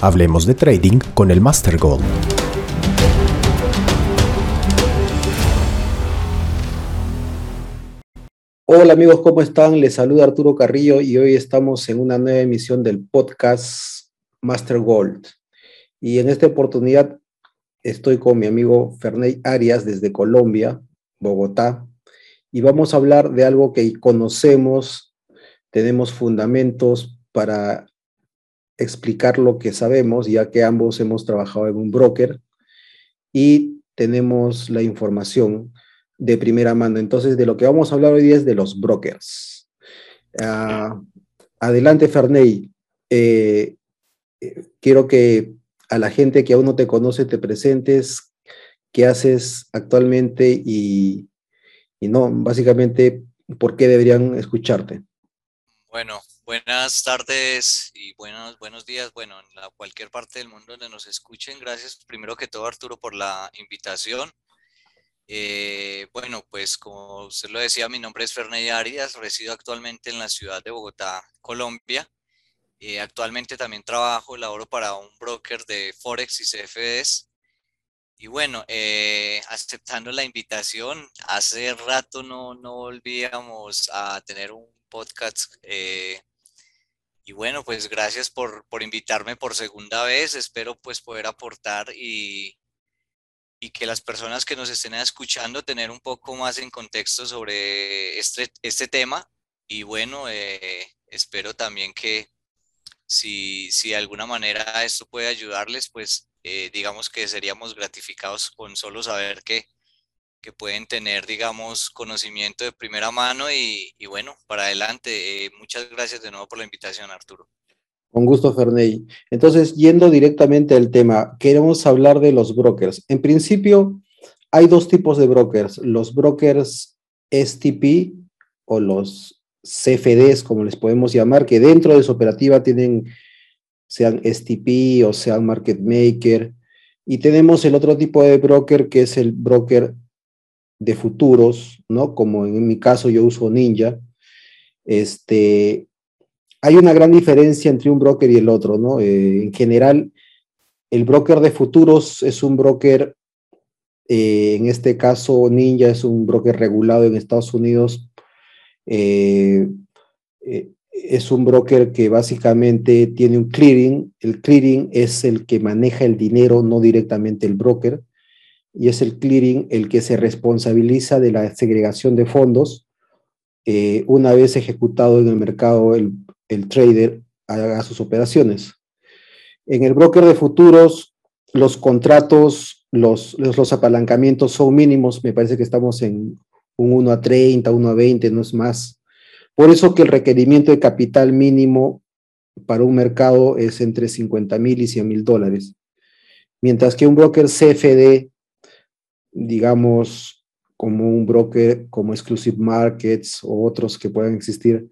Hablemos de trading con el Master Gold. Hola amigos, ¿cómo están? Les saluda Arturo Carrillo y hoy estamos en una nueva emisión del podcast Master Gold. Y en esta oportunidad estoy con mi amigo Ferney Arias desde Colombia, Bogotá, y vamos a hablar de algo que conocemos, tenemos fundamentos para explicar lo que sabemos, ya que ambos hemos trabajado en un broker y tenemos la información de primera mano. Entonces, de lo que vamos a hablar hoy es de los brokers. Ah, adelante, Ferney. Eh, eh, quiero que a la gente que aún no te conoce te presentes, qué haces actualmente y, y no, básicamente, por qué deberían escucharte. Bueno, Buenas tardes y buenos, buenos días. Bueno, en cualquier parte del mundo donde nos escuchen, gracias primero que todo Arturo por la invitación. Eh, bueno, pues como usted lo decía, mi nombre es Ferney Arias, resido actualmente en la ciudad de Bogotá, Colombia. Eh, actualmente también trabajo, laboro para un broker de Forex y CFDs. Y bueno, eh, aceptando la invitación, hace rato no, no volvíamos a tener un podcast y bueno, pues gracias por, por, invitarme por segunda vez. Espero pues poder aportar y, y, que las personas que nos estén escuchando tener un poco más en contexto sobre este, este tema. Y bueno, eh, espero también que si, si, de alguna manera esto puede ayudarles, pues eh, digamos que seríamos gratificados con solo saber que que pueden tener, digamos, conocimiento de primera mano y, bueno, para adelante. Eh, muchas gracias de nuevo por la invitación, Arturo. Con gusto, Ferney. Entonces, yendo directamente al tema, queremos hablar de los brokers. En principio, hay dos tipos de brokers, los brokers STP o los CFDs, como les podemos llamar, que dentro de su operativa tienen, sean STP o sean market maker. Y tenemos el otro tipo de broker que es el broker de futuros, ¿no? Como en mi caso yo uso Ninja, este, hay una gran diferencia entre un broker y el otro, ¿no? Eh, en general, el broker de futuros es un broker, eh, en este caso Ninja es un broker regulado en Estados Unidos, eh, es un broker que básicamente tiene un clearing, el clearing es el que maneja el dinero, no directamente el broker, y es el clearing el que se responsabiliza de la segregación de fondos eh, una vez ejecutado en el mercado el, trader haga sus operaciones. En el broker de futuros, los contratos, los, los, apalancamientos son mínimos, me parece que estamos en un 1 a 30, 1 a 20, no es más. Por eso que el requerimiento de capital mínimo para un mercado es entre 50 mil y 100 mil dólares. Mientras que un broker CFD digamos, como un broker como Exclusive Markets o otros que puedan existir,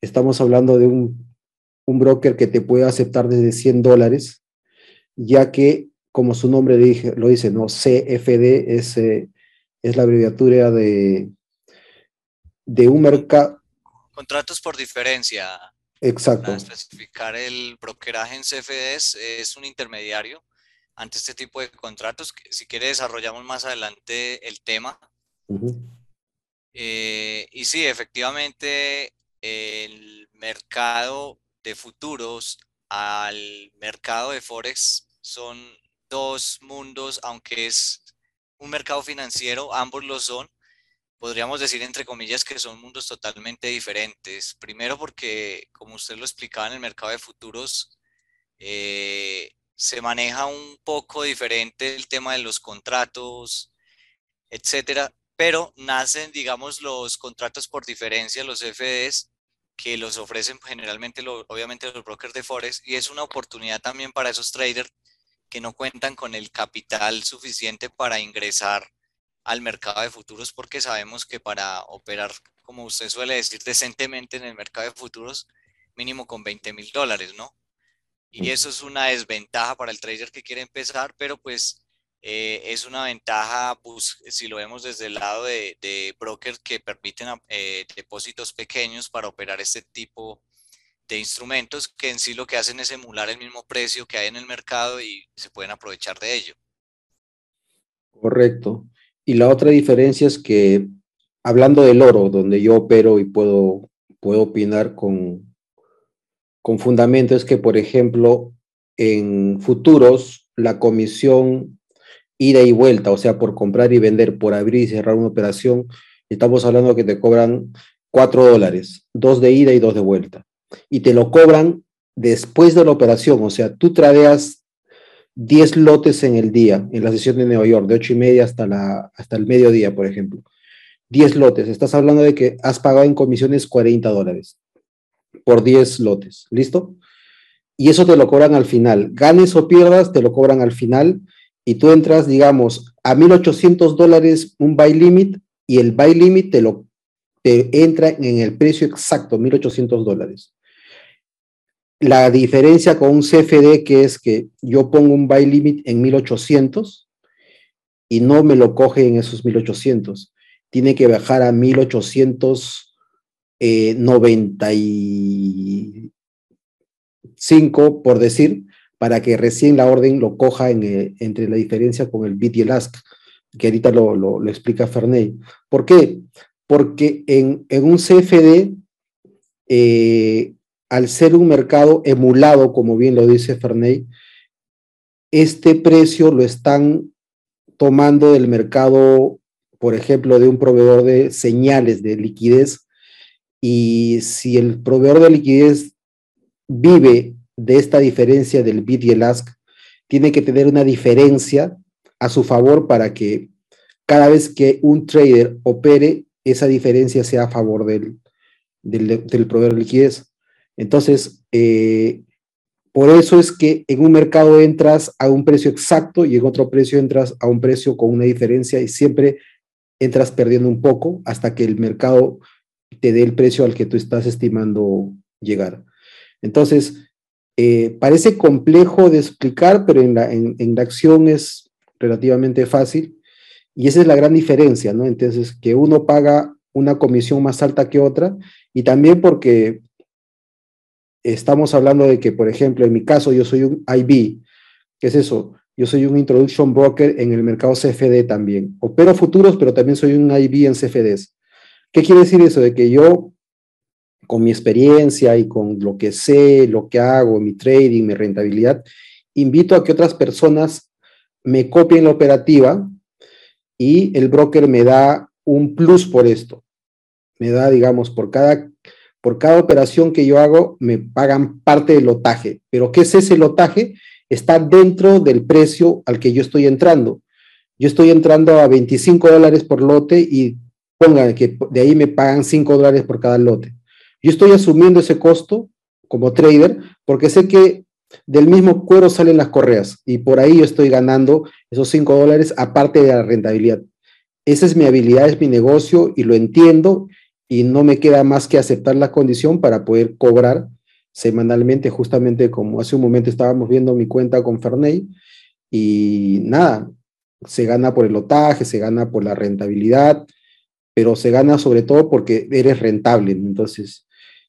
estamos hablando de un, un broker que te puede aceptar desde 100 dólares, ya que, como su nombre lo dice, ¿no? CFD es, eh, es la abreviatura de, de un mercado. Contratos por diferencia. Exacto. Para especificar el brokeraje en CFDs es un intermediario ante este tipo de contratos. Si quiere, desarrollamos más adelante el tema. Eh, y sí, efectivamente, el mercado de futuros al mercado de Forex son dos mundos, aunque es un mercado financiero, ambos lo son. Podríamos decir, entre comillas, que son mundos totalmente diferentes. Primero porque, como usted lo explicaba en el mercado de futuros, eh, se maneja un poco diferente el tema de los contratos, etcétera, pero nacen, digamos, los contratos por diferencia, los FDs, que los ofrecen generalmente, obviamente, los brokers de Forex, y es una oportunidad también para esos traders que no cuentan con el capital suficiente para ingresar al mercado de futuros, porque sabemos que para operar, como usted suele decir, decentemente en el mercado de futuros, mínimo con 20 mil dólares, ¿no? Y eso es una desventaja para el trader que quiere empezar, pero pues eh, es una ventaja pues, si lo vemos desde el lado de, de brokers que permiten eh, depósitos pequeños para operar este tipo de instrumentos que en sí lo que hacen es emular el mismo precio que hay en el mercado y se pueden aprovechar de ello. Correcto. Y la otra diferencia es que, hablando del oro, donde yo opero y puedo, puedo opinar con, con fundamento, es que, por ejemplo, en futuros, la comisión ida y vuelta, o sea, por comprar y vender, por abrir y cerrar una operación, estamos hablando que te cobran 4 dólares, dos de ida y dos de vuelta. Y te lo cobran después de la operación, o sea, tú tradeas 10 lotes en el día, en la sesión de Nueva York, de 8 y media hasta, la, hasta el mediodía, por ejemplo. 10 lotes, estás hablando de que has pagado en comisiones 40 dólares por 10 lotes, ¿listo? Y eso te lo cobran al final. Ganes o pierdas, te lo cobran al final y tú entras, digamos, a 1.800 dólares un buy limit y el buy limit te lo te entra en el precio exacto, 1.800 dólares. La diferencia con un CFD que es que yo pongo un buy limit en 1800 y no me lo coge en esos 1800. Tiene que bajar a 1895, por decir, para que recién la orden lo coja eh, entre la diferencia con el bit y el ask, que ahorita lo, explica Ferney. ¿Por qué? Porque en, en un CFD eh, al ser un mercado emulado, como bien lo dice Ferney, este precio lo están tomando del mercado, por ejemplo, de un proveedor de señales de liquidez. Y si el proveedor de liquidez vive de esta diferencia del bid y el ask, tiene que tener una diferencia a su favor para que cada vez que un trader opere, esa diferencia sea a favor del, del, proveedor de liquidez. Entonces, eh, por eso es que en un mercado entras a un precio exacto y en otro precio entras a un precio con una diferencia y siempre entras perdiendo un poco hasta que el mercado te dé el precio al que tú estás estimando llegar. Entonces, eh, parece complejo de explicar, pero en la, en la acción es relativamente fácil. Y esa es la gran diferencia, ¿no? Entonces, que uno paga una comisión más alta que otra y también porque estamos hablando de que, por ejemplo, en mi caso yo soy un IB, ¿qué es eso? Yo soy un introduction broker en el mercado CFD también. Opero futuros, pero también soy un IB en CFDs. ¿Qué quiere decir eso? De que yo, con mi experiencia y con lo que sé, lo que hago, mi trading, mi rentabilidad, invito a que otras personas me copien la operativa y el broker me da un plus por esto. Me da, digamos, por cada por cada operación que yo hago me pagan parte del lotaje. Pero ¿qué es ese lotaje? Está dentro del precio al que yo estoy entrando. Yo estoy entrando a 25 dólares por lote y pongan que de ahí me pagan 5 dólares por cada lote. Yo estoy asumiendo ese costo como trader porque sé que del mismo cuero salen las correas y por ahí yo estoy ganando esos 5 dólares aparte de la rentabilidad. Esa es mi habilidad, es mi negocio y lo entiendo y no me queda más que aceptar la condición para poder cobrar semanalmente, justamente como hace un momento estábamos viendo mi cuenta con Ferney, y nada, se gana por el lotaje, se gana por la rentabilidad, pero se gana sobre todo porque eres rentable. Entonces,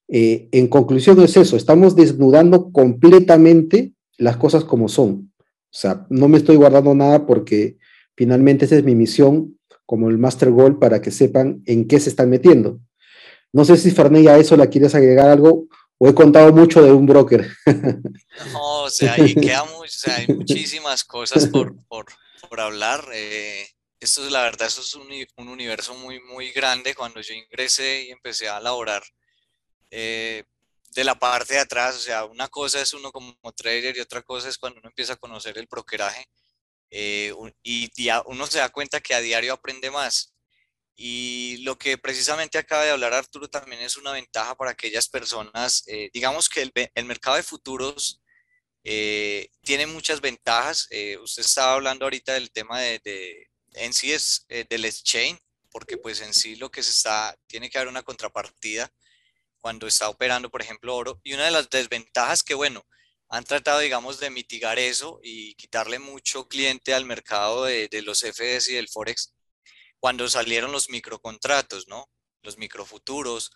eh, en conclusión es eso, estamos desnudando completamente las cosas como son. O sea, no me estoy guardando nada porque finalmente esa es mi misión como el Master Goal para que sepan en qué se están metiendo. No sé si Ferney a eso la quieres agregar algo o he contado mucho de un broker. No, o sea, hay muchísimas cosas por, por, por hablar. Eh, esto es la verdad, eso es un, un, universo muy, muy grande. Cuando yo ingresé y empecé a laborar eh, de la parte de atrás, o sea, una cosa es uno como trader y otra cosa es cuando uno empieza a conocer el brokeraje eh, y, y uno se da cuenta que a diario aprende más. Y lo que precisamente acaba de hablar Arturo también es una ventaja para aquellas personas, eh, digamos que el, mercado de futuros eh, tiene muchas ventajas. Eh, usted estaba hablando ahorita del tema de, en sí es del exchange, porque pues en sí lo que se está, tiene que haber una contrapartida cuando está operando, por ejemplo, oro. Y una de las desventajas que, bueno, han tratado, digamos, de mitigar eso y quitarle mucho cliente al mercado de, los FDs y del Forex cuando salieron los microcontratos, ¿no? Los microfuturos,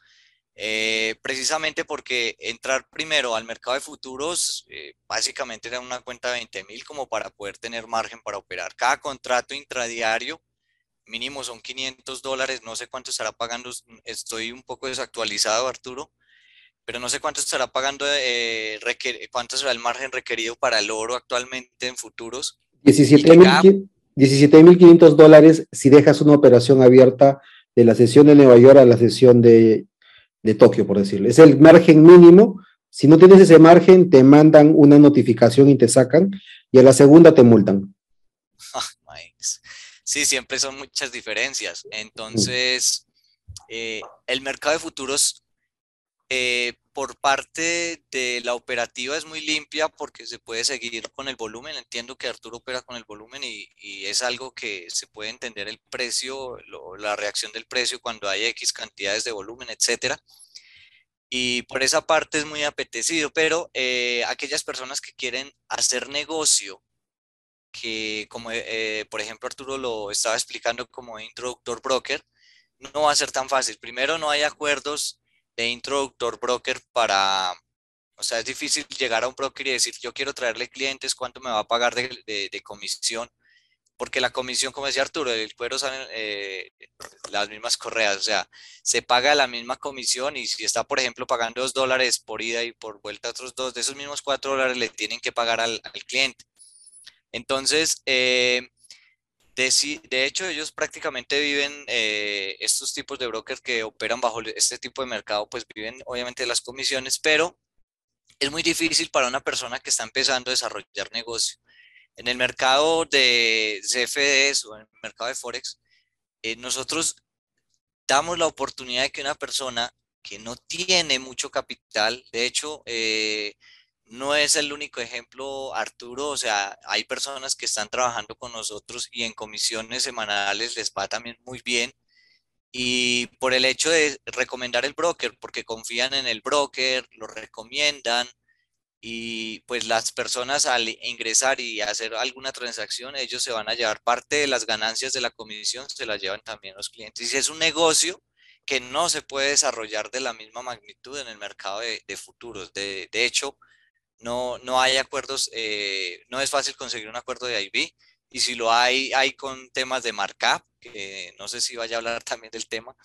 Eh, precisamente porque entrar primero al mercado de futuros eh, básicamente era una cuenta de 20 mil como para poder tener margen para operar. Cada contrato intradiario mínimo son 500 dólares, no sé cuánto estará pagando, estoy un poco desactualizado Arturo, pero no sé cuánto estará pagando, eh, cuánto será el margen requerido para el oro actualmente en futuros. 17.500 dólares si dejas una operación abierta de la sesión de Nueva York a la sesión de, de Tokio, por decirlo. Es el margen mínimo. Si no tienes ese margen, te mandan una notificación y te sacan, y a la segunda te multan. sí, siempre son muchas diferencias. Entonces, eh, el mercado de futuros eh, por parte de la operativa es muy limpia porque se puede seguir con el volumen. Entiendo que Arturo opera con el volumen y, es algo que se puede entender el precio, la reacción del precio cuando hay X cantidades de volumen, etcétera. Y por esa parte es muy apetecido, pero eh, aquellas personas que quieren hacer negocio, que como eh, por ejemplo Arturo lo estaba explicando como introductor broker, no va a ser tan fácil. Primero, no hay acuerdos de introductor broker para, o sea, es difícil llegar a un broker y decir, yo quiero traerle clientes, ¿cuánto me va a pagar de, de, comisión? Porque la comisión, como decía Arturo, el cuero salen eh, las mismas correas, o sea, se paga la misma comisión y si está, por ejemplo, pagando dos dólares por ida y por vuelta otros dos, de esos mismos cuatro dólares le tienen que pagar al, al cliente. Entonces, eh, de, hecho, ellos prácticamente viven, eh, estos tipos de brokers que operan bajo este tipo de mercado, pues viven obviamente de las comisiones, pero es muy difícil para una persona que está empezando a desarrollar negocio. En el mercado de CFDs o en el mercado de Forex, eh, nosotros damos la oportunidad de que una persona que no tiene mucho capital, de hecho, eh, no es el único ejemplo, Arturo, o sea, hay personas que están trabajando con nosotros y en comisiones semanales les va también muy bien. Y por el hecho de recomendar el broker, porque confían en el broker, lo recomiendan y pues las personas al ingresar y hacer alguna transacción, ellos se van a llevar parte de las ganancias de la comisión, se las llevan también los clientes. Y es un negocio que no se puede desarrollar de la misma magnitud en el mercado de, futuros. De, de hecho, no, no hay acuerdos, eh, no es fácil conseguir un acuerdo de IB y si lo hay, hay con temas de markup, que no sé si vaya a hablar también del tema.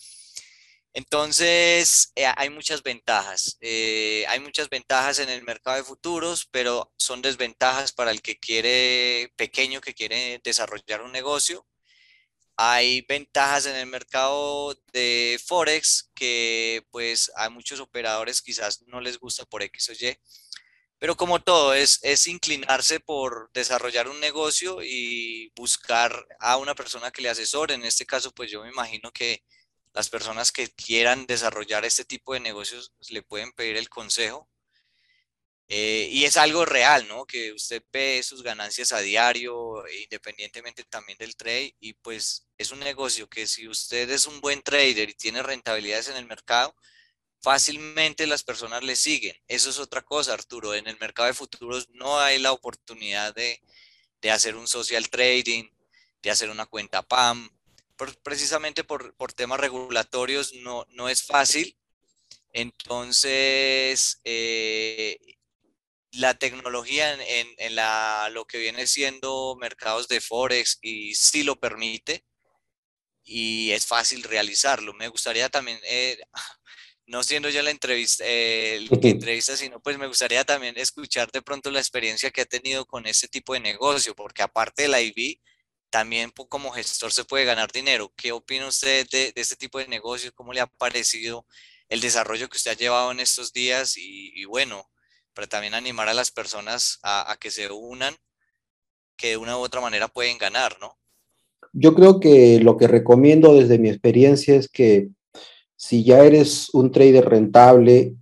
Entonces, eh, hay muchas ventajas. Eh, hay muchas ventajas en el mercado de futuros, pero son desventajas para el que quiere, pequeño, que quiere desarrollar un negocio. Hay ventajas en el mercado de Forex que pues a muchos operadores quizás no les gusta por X o Y pero como todo, es, es inclinarse por desarrollar un negocio y buscar a una persona que le asesore. En este caso, pues yo me imagino que las personas que quieran desarrollar este tipo de negocios le pueden pedir el consejo. Eh, y es algo real, ¿no? Que usted ve sus ganancias a diario, independientemente también del trade, y pues es un negocio que si usted es un buen trader y tiene rentabilidades en el mercado, fácilmente las personas le siguen. Eso es otra cosa, Arturo. En el mercado de futuros no hay la oportunidad de, hacer un social trading, de hacer una cuenta PAM. precisamente por, temas regulatorios no, no es fácil. Entonces, eh, la tecnología en, en, la, lo que viene siendo mercados de Forex y sí lo permite y es fácil realizarlo. Me gustaría también eh, no siendo yo la entrevista, eh, el que entrevista, sino pues me gustaría también escuchar de pronto la experiencia que ha tenido con este tipo de negocio, porque aparte de la IB, también como gestor se puede ganar dinero. ¿Qué opina usted de, este tipo de negocios? ¿Cómo le ha parecido el desarrollo que usted ha llevado en estos días? Y, bueno, para también animar a las personas a, a que se unan, que de una u otra manera pueden ganar, ¿no? Yo creo que lo que recomiendo desde mi experiencia es que si ya eres un trader rentable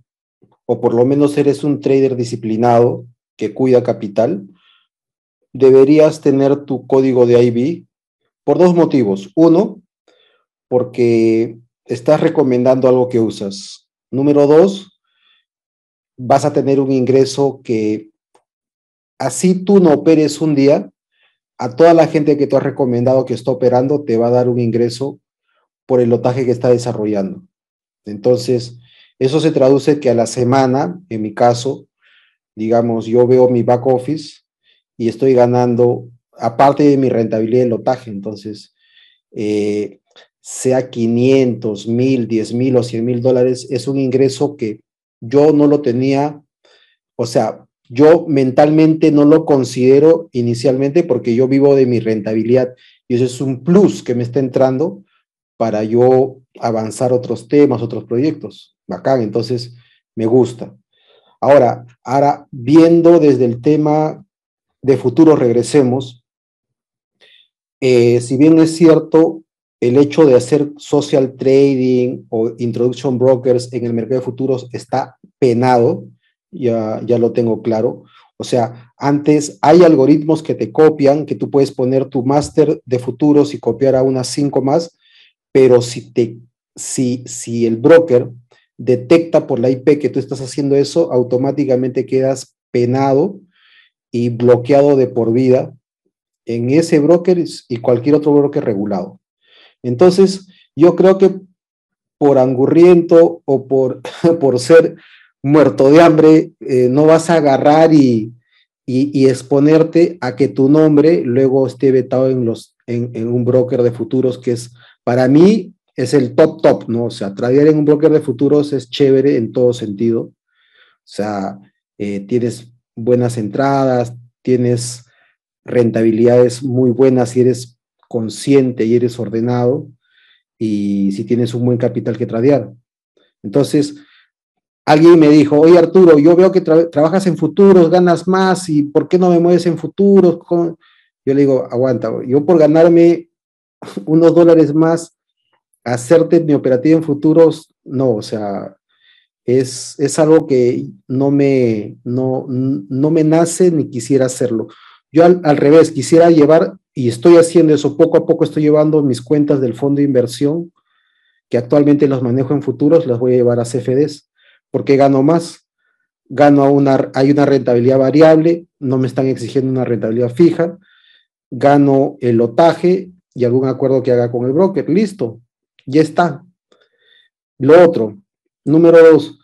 o por lo menos eres un trader disciplinado que cuida capital, deberías tener tu código de IB por dos motivos. Uno, porque estás recomendando algo que usas. Número dos, vas a tener un ingreso que así tú no operes un día, a toda la gente que tú has recomendado que está operando te va a dar un ingreso por el lotaje que está desarrollando. Entonces, Eso se traduce que a la semana, en mi caso, digamos, yo veo mi back office y estoy ganando, aparte de mi rentabilidad de lotaje, entonces, eh, sea 500, 1000, 10 mil o 100 mil dólares, es un ingreso que yo no lo tenía, o sea, yo mentalmente no lo considero inicialmente porque yo vivo de mi rentabilidad y eso es un plus que me está entrando para yo avanzar otros temas, otros proyectos. Bacán, entonces me gusta. Ahora, ahora viendo desde el tema de futuro, regresemos. Eh, si bien es cierto, el hecho de hacer social trading o introduction brokers en el mercado de futuros está penado, ya, ya lo tengo claro. O sea, antes hay algoritmos que te copian, que tú puedes poner tu máster de futuros y copiar a unas cinco más, pero si, te, si, si el broker detecta por la IP que tú estás haciendo eso, automáticamente quedas penado y bloqueado de por vida en ese broker y cualquier otro broker regulado. Entonces, yo creo que por angurriento o por, por ser muerto de hambre, eh, no vas a agarrar y, y, exponerte a que tu nombre luego esté vetado en, los, en, en, un broker de futuros que es, para mí, es el top top, ¿no? O sea, tradear en un broker de futuros es chévere en todo sentido. O sea, eh, tienes buenas entradas, tienes rentabilidades muy buenas si eres consciente y eres ordenado y si tienes un buen capital que tradear. Entonces, alguien me dijo, oye Arturo, yo veo que trabajas en futuros, ganas más, ¿y por qué no me mueves en futuros? Yo le digo, aguanta, yo por ganarme unos dólares más, hacerte mi operativa en futuros, no, o sea, es, es algo que no me, no, no me nace ni quisiera hacerlo. Yo al, al, revés, quisiera llevar, y estoy haciendo eso, poco a poco estoy llevando mis cuentas del fondo de inversión, que actualmente los manejo en futuros, las voy a llevar a CFDs porque gano más. Gano una, hay una rentabilidad variable, no me están exigiendo una rentabilidad fija. Gano el lotaje y algún acuerdo que haga con el broker. Listo, ya está. Lo otro, número dos,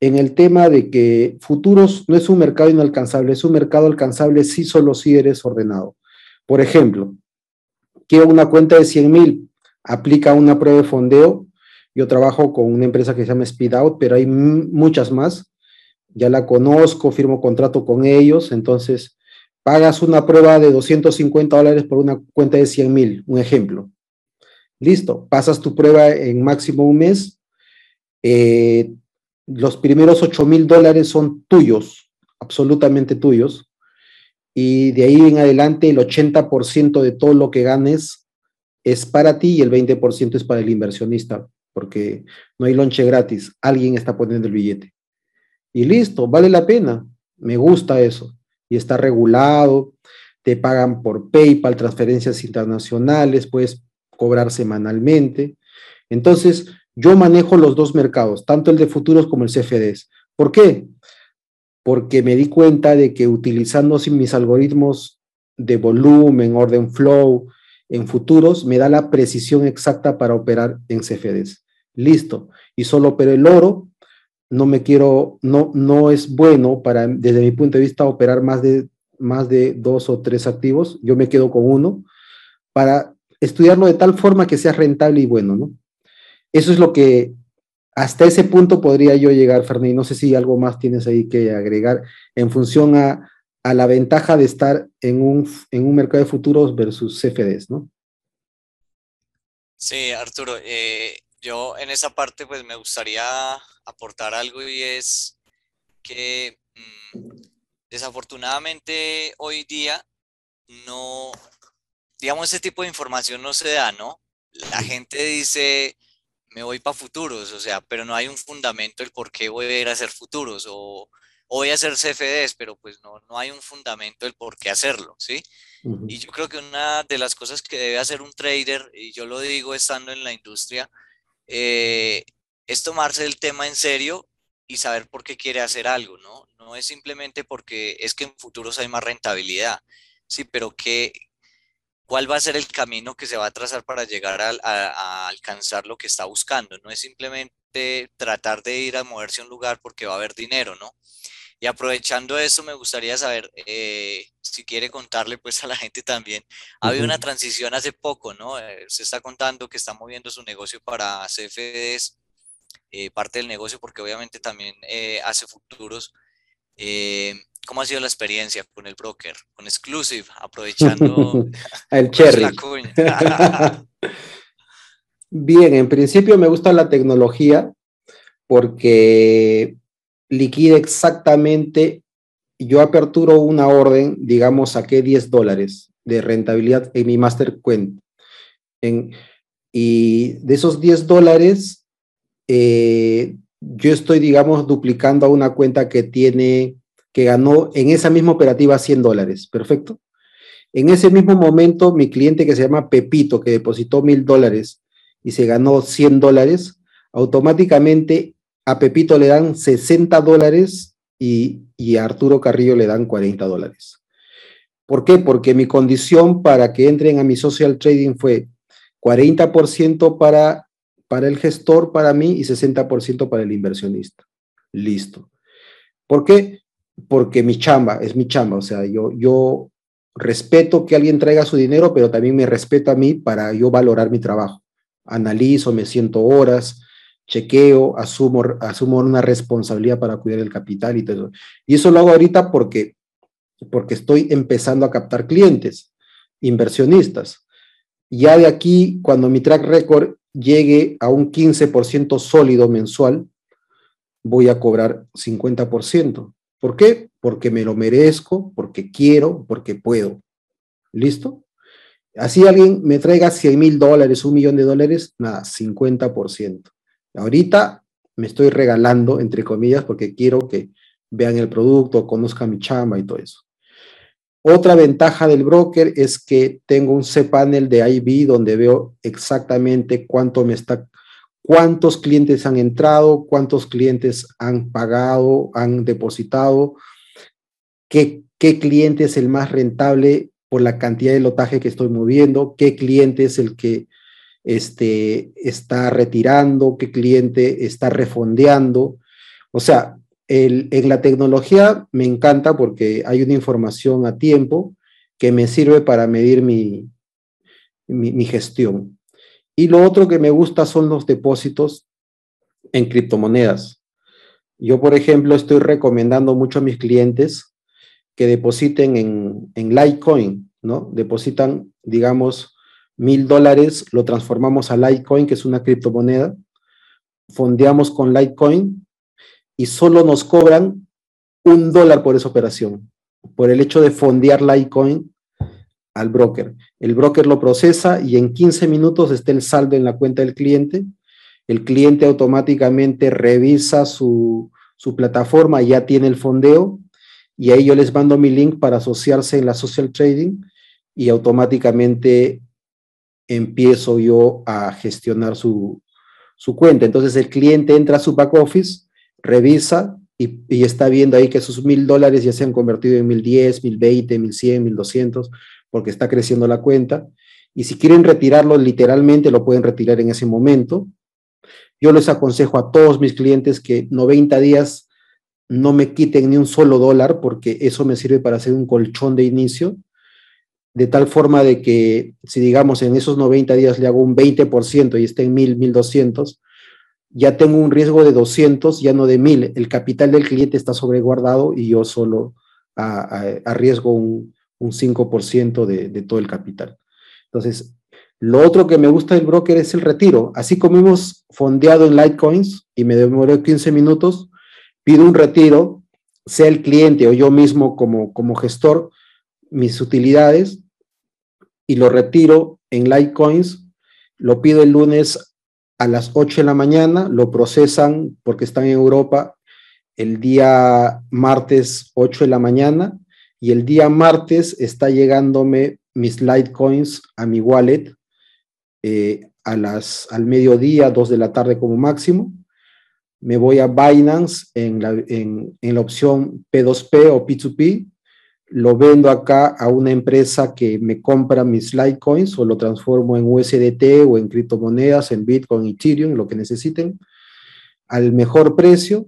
en el tema de que futuros no es un mercado inalcanzable, es un mercado alcanzable si solo si eres ordenado. Por ejemplo, quiero una cuenta de 100 mil, aplica una prueba de fondeo, yo trabajo con una empresa que se llama Speed Out, pero hay muchas más. Ya la conozco, firmo contrato con ellos, entonces pagas una prueba de 250 dólares por una cuenta de 100 mil, un ejemplo. Listo, pasas tu prueba en máximo un mes. Eh, los primeros 8 mil dólares son tuyos, absolutamente tuyos. Y de ahí en adelante el 80% de todo lo que ganes es para ti y el 20% es para el inversionista porque no hay lonche gratis, alguien está poniendo el billete. Y listo, vale la pena, me gusta eso. Y está regulado, te pagan por PayPal, transferencias internacionales, puedes cobrar semanalmente. Entonces, yo manejo los dos mercados, tanto el de futuros como el CFDs. ¿Por qué? Porque me di cuenta de que utilizando mis algoritmos de volumen, orden flow, en futuros, me da la precisión exacta para operar en CFDs listo. Y solo pero el oro, no me quiero, no, no es bueno para, desde mi punto de vista, operar más de, más de dos o tres activos. Yo me quedo con uno para estudiarlo de tal forma que sea rentable y bueno, ¿no? Eso es lo que hasta ese punto podría yo llegar, Fernández. No sé si algo más tienes ahí que agregar en función a, a la ventaja de estar en un, en un mercado de futuros versus CFDs, ¿no? Sí, Arturo, eh, yo en esa parte pues me gustaría aportar algo y es que mm, desafortunadamente hoy día no, digamos, ese tipo de información no se da, ¿no? La gente dice, me voy para futuros, o sea, pero no hay un fundamento el por qué voy a ir a hacer futuros o, voy a hacer CFDs, pero pues no, no hay un fundamento el por qué hacerlo, ¿sí? Y yo creo que una de las cosas que debe hacer un trader, y yo lo digo estando en la industria, eh, es tomarse el tema en serio y saber por qué quiere hacer algo, ¿no? No es simplemente porque es que en futuros hay más rentabilidad, sí, pero ¿qué, ¿cuál va a ser el camino que se va a trazar para llegar a, alcanzar lo que está buscando? No es simplemente tratar de ir a moverse a un lugar porque va a haber dinero, ¿no? Y aprovechando eso, me gustaría saber, eh, si quiere contarle pues a la gente también, ha habido una transición hace poco, ¿no? Eh, se está contando que está moviendo su negocio para CFDs, eh, parte del negocio porque obviamente también hace futuros. ¿Cómo ha sido la experiencia con el broker, con Exclusive, aprovechando el cherry? Bien, en principio me gusta la tecnología porque liquida exactamente, yo aperturo una orden, digamos, saqué 10 dólares de rentabilidad en mi master cuenta. y de esos 10 dólares, eh, yo estoy, digamos, duplicando a una cuenta que tiene, que ganó en esa misma operativa 100 dólares. Perfecto. En ese mismo momento, mi cliente que se llama Pepito, que depositó mil dólares y se ganó 100 dólares, automáticamente a Pepito le dan 60 dólares y, a Arturo Carrillo le dan 40 dólares. ¿Por qué? Porque mi condición para que entren a mi social trading fue 40% para, para el gestor, para mí, y 60% para el inversionista. Listo. ¿Por qué? Porque mi chamba, es mi chamba. O sea, yo, yo respeto que alguien traiga su dinero, pero también me respeto a mí para yo valorar mi trabajo. Analizo, me siento horas, chequeo, asumo, asumo una responsabilidad para cuidar el capital y todo. Y eso lo hago ahorita porque, porque estoy empezando a captar clientes, inversionistas. Ya de aquí, cuando mi track record llegue a un 15% sólido mensual, voy a cobrar 50%. ¿Por qué? Porque me lo merezco, porque quiero, porque puedo. ¿Listo? Así alguien me traiga 100 mil dólares, un millón de dólares, nada, 50%. Ahorita me estoy regalando, entre comillas, porque quiero que vean el producto, conozcan mi chamba y todo eso. Otra ventaja del broker es que tengo un cPanel de IB donde veo exactamente cuánto me está, cuántos clientes han entrado, cuántos clientes han pagado, han depositado, qué, cliente es el más rentable por la cantidad de lotaje que estoy moviendo, qué cliente es el que este, está retirando, qué cliente está refondeando. O sea, en la tecnología me encanta porque hay una información a tiempo que me sirve para medir mi, mi, gestión. Y lo otro que me gusta son los depósitos en criptomonedas. Yo, por ejemplo, estoy recomendando mucho a mis clientes que depositen en, en Litecoin, ¿no? Depositan, digamos, mil dólares lo transformamos a Litecoin, que es una criptomoneda, fondeamos con Litecoin y solo nos cobran un dólar por esa operación, por el hecho de fondear Litecoin al broker. El broker lo procesa y en 15 minutos está el saldo en la cuenta del cliente. El cliente automáticamente revisa su, su plataforma, ya tiene el fondeo y ahí yo les mando mi link para asociarse en la social trading y automáticamente empiezo yo a gestionar su, cuenta. Entonces el cliente entra a su back office, revisa y, está viendo ahí que sus mil dólares ya se han convertido en mil diez, mil veinte, mil cien, mil doscientos, porque está creciendo la cuenta. Y si quieren retirarlo literalmente, lo pueden retirar en ese momento. Yo les aconsejo a todos mis clientes que 90 días no me quiten ni un solo dólar, porque eso me sirve para hacer un colchón de inicio de tal forma de que si digamos en esos 90 días le hago un 20% y está en 1000, 1200, ya tengo un riesgo de 200, ya no de 1000. El capital del cliente está sobreguardado y yo solo arriesgo un, un 5% de, de todo el capital. Entonces, lo otro que me gusta del broker es el retiro. Así como hemos fondeado en Litecoins y me demoré 15 minutos, pido un retiro, sea el cliente o yo mismo como, como gestor, mis utilidades y lo retiro en Litecoins, lo pido el lunes a las 8 de la mañana, lo procesan porque están en Europa el día martes 8 de la mañana y el día martes está llegándome mis Litecoins a mi wallet eh, a las, al mediodía, 2 de la tarde como máximo. Me voy a Binance en la, en, en la opción P2P o P2P lo vendo acá a una empresa que me compra mis Litecoins o lo transformo en USDT o en criptomonedas, en Bitcoin, Ethereum, lo que necesiten. al mejor precio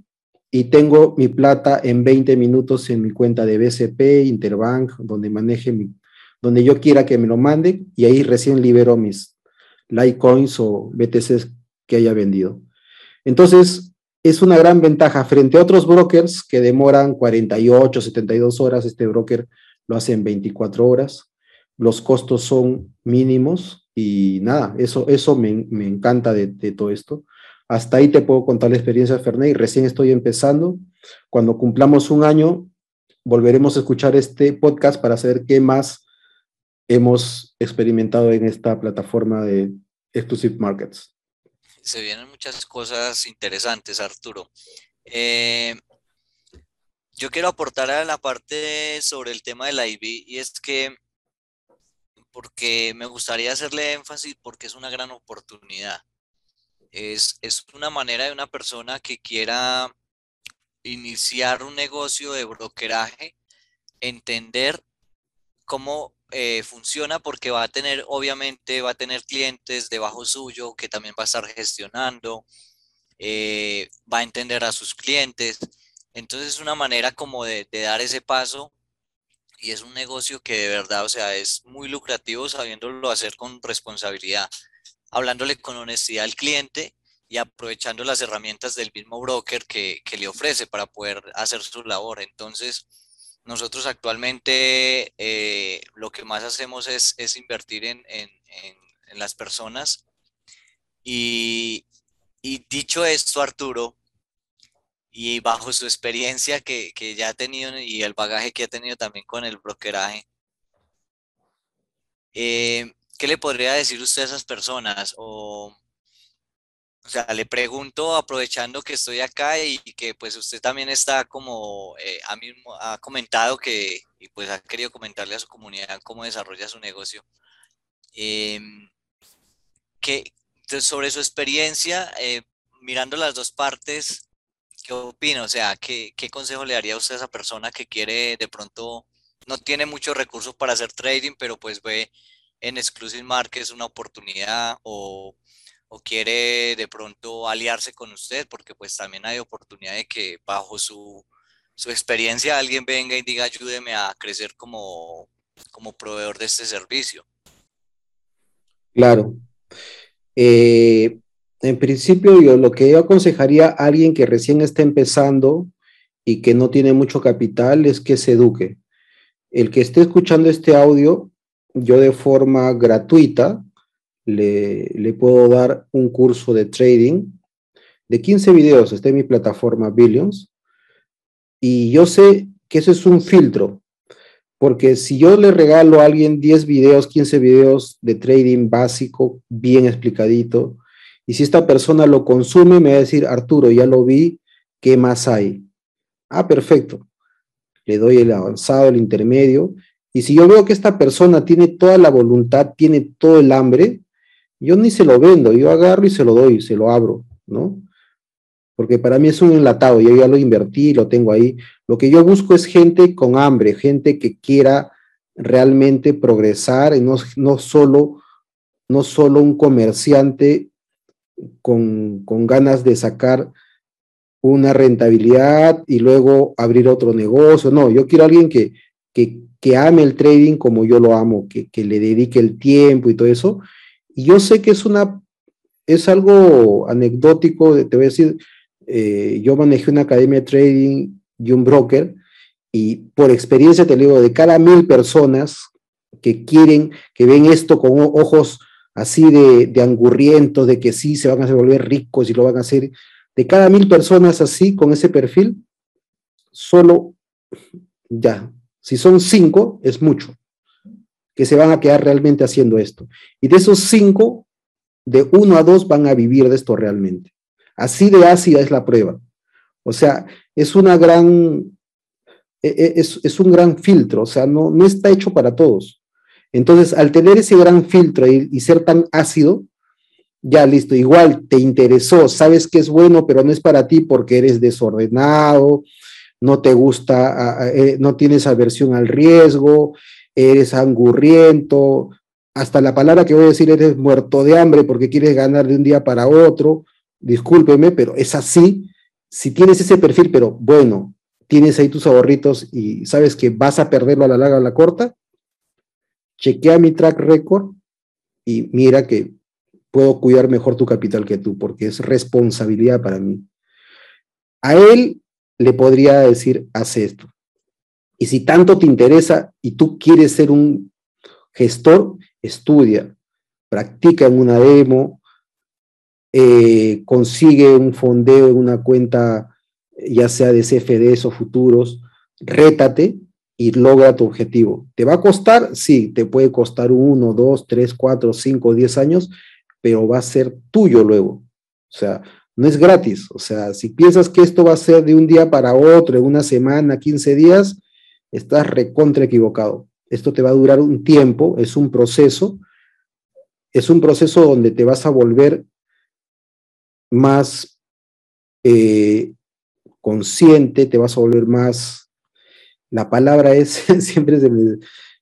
y tengo mi plata en 20 minutos en mi cuenta de BCP, Interbank, donde maneje mi, donde yo quiera que me lo mande y ahí recién libero mis Litecoins o BTCs que haya vendido. Entonces, es una gran ventaja frente a otros brokers que demoran 48, 72 horas. Este broker lo hace en 24 horas. Los costos son mínimos y nada, eso, eso me, encanta de, todo esto. Hasta ahí te puedo contar la experiencia, Ferney. Recién estoy empezando. Cuando cumplamos un año, volveremos a escuchar este podcast para saber qué más hemos experimentado en esta plataforma de Exclusive Markets se vienen muchas cosas interesantes, Arturo. Eh, yo quiero aportar a la parte sobre el tema del IB y es que, porque me gustaría hacerle énfasis porque es una gran oportunidad. Es, es una manera de una persona que quiera iniciar un negocio de brokeraje, entender cómo eh, funciona porque va a tener, obviamente, va a tener clientes debajo suyo que también va a estar gestionando, eh, va a entender a sus clientes. Entonces es una manera como de, dar ese paso y es un negocio que de verdad, o sea, es muy lucrativo sabiéndolo hacer con responsabilidad, hablándole con honestidad al cliente y aprovechando las herramientas del mismo broker que, que le ofrece para poder hacer su labor. Entonces, nosotros actualmente eh, lo que más hacemos es, invertir en, las personas. Y, dicho esto, Arturo, y bajo su experiencia que, ya ha tenido y el bagaje que ha tenido también con el brokeraje, eh, ¿qué le podría decir usted a esas personas? O, o sea, le pregunto, aprovechando que estoy acá y que pues usted también está como, eh, a mí ha comentado que, y pues ha querido comentarle a su comunidad cómo desarrolla su negocio. Em, que, sobre su experiencia, eh, mirando las dos partes, ¿qué opina? O sea, ¿qué, ¿qué consejo le daría a usted a esa persona que quiere de pronto, no tiene muchos recursos para hacer trading, pero pues ve en Exclusive Markets una oportunidad o o quiere de pronto aliarse con usted, porque pues también hay oportunidad de que bajo su, experiencia alguien venga y diga ayúdeme a crecer como, como proveedor de este servicio. Claro. Eh, en principio, yo lo que yo aconsejaría a alguien que recién está empezando y que no tiene mucho capital es que se eduque. El que esté escuchando este audio, yo de forma gratuita, le, puedo dar un curso de trading de 15 videos, está en mi plataforma Billions, y yo sé que eso es un filtro, porque si yo le regalo a alguien 10 videos, 15 videos de trading básico, bien explicadito, y si esta persona lo consume, me va a decir, Arturo, ya lo vi, ¿qué más hay? Ah, perfecto. Le doy el avanzado, el intermedio, y si yo veo que esta persona tiene toda la voluntad, tiene todo el hambre, yo ni se lo vendo, yo agarro y se lo doy, se lo abro, ¿no? Porque para mí es un enlatado, yo ya lo invertí, lo tengo ahí. Lo que yo busco es gente con hambre, gente que quiera realmente progresar y no, no, solo, no solo un comerciante con, ganas de sacar una rentabilidad y luego abrir otro negocio. No, yo quiero a alguien que, que, ame el trading como yo lo amo, que, que, le dedique el tiempo y todo eso, y yo sé que es una, es algo anecdótico, te voy a decir, eh, yo manejé una academia de trading y un broker, y por experiencia te digo, de cada mil personas que quieren, que ven esto con ojos así de, de angurrientos, de que sí se van a volver ricos y lo van a hacer, de cada mil personas así, con ese perfil, solo, ya, si son cinco, es mucho que se van a quedar realmente haciendo esto. Y de esos cinco, de uno a dos van a vivir de esto realmente. Así de ácida es la prueba. O sea, es una gran, e, e, es, un gran filtro, o sea, no, no está hecho para todos. Entonces, al tener ese gran filtro y, y ser tan ácido, ya listo, igual te interesó, sabes que es bueno, pero no es para ti porque eres desordenado, no te gusta, eh, no tienes aversión al riesgo, eres angurriento, hasta la palabra que voy a decir, eres muerto de hambre porque quieres ganar de un día para otro, discúlpeme, pero es así. Si tienes ese perfil, pero bueno, tienes ahí tus ahorritos y sabes que vas a perderlo a la larga o a la corta, chequea mi track record y mira que puedo cuidar mejor tu capital que tú, porque es responsabilidad para mí. A él le podría decir, haz esto. Y si tanto te interesa y tú quieres ser un gestor, estudia, practica en una demo, eh, consigue un fondeo en una cuenta, ya sea de CFDs o futuros, rétate y logra tu objetivo. ¿Te va a costar? Sí, te puede costar uno, dos, tres, cuatro, cinco, diez años, pero va a ser tuyo luego. O sea, no es gratis. O sea, si piensas que esto va a ser de un día para otro, una semana, 15 días, estás recontra equivocado. Esto te va a durar un tiempo, es un proceso, es un proceso donde te vas a volver más eh, consciente, te vas a volver más, la palabra es, siempre es,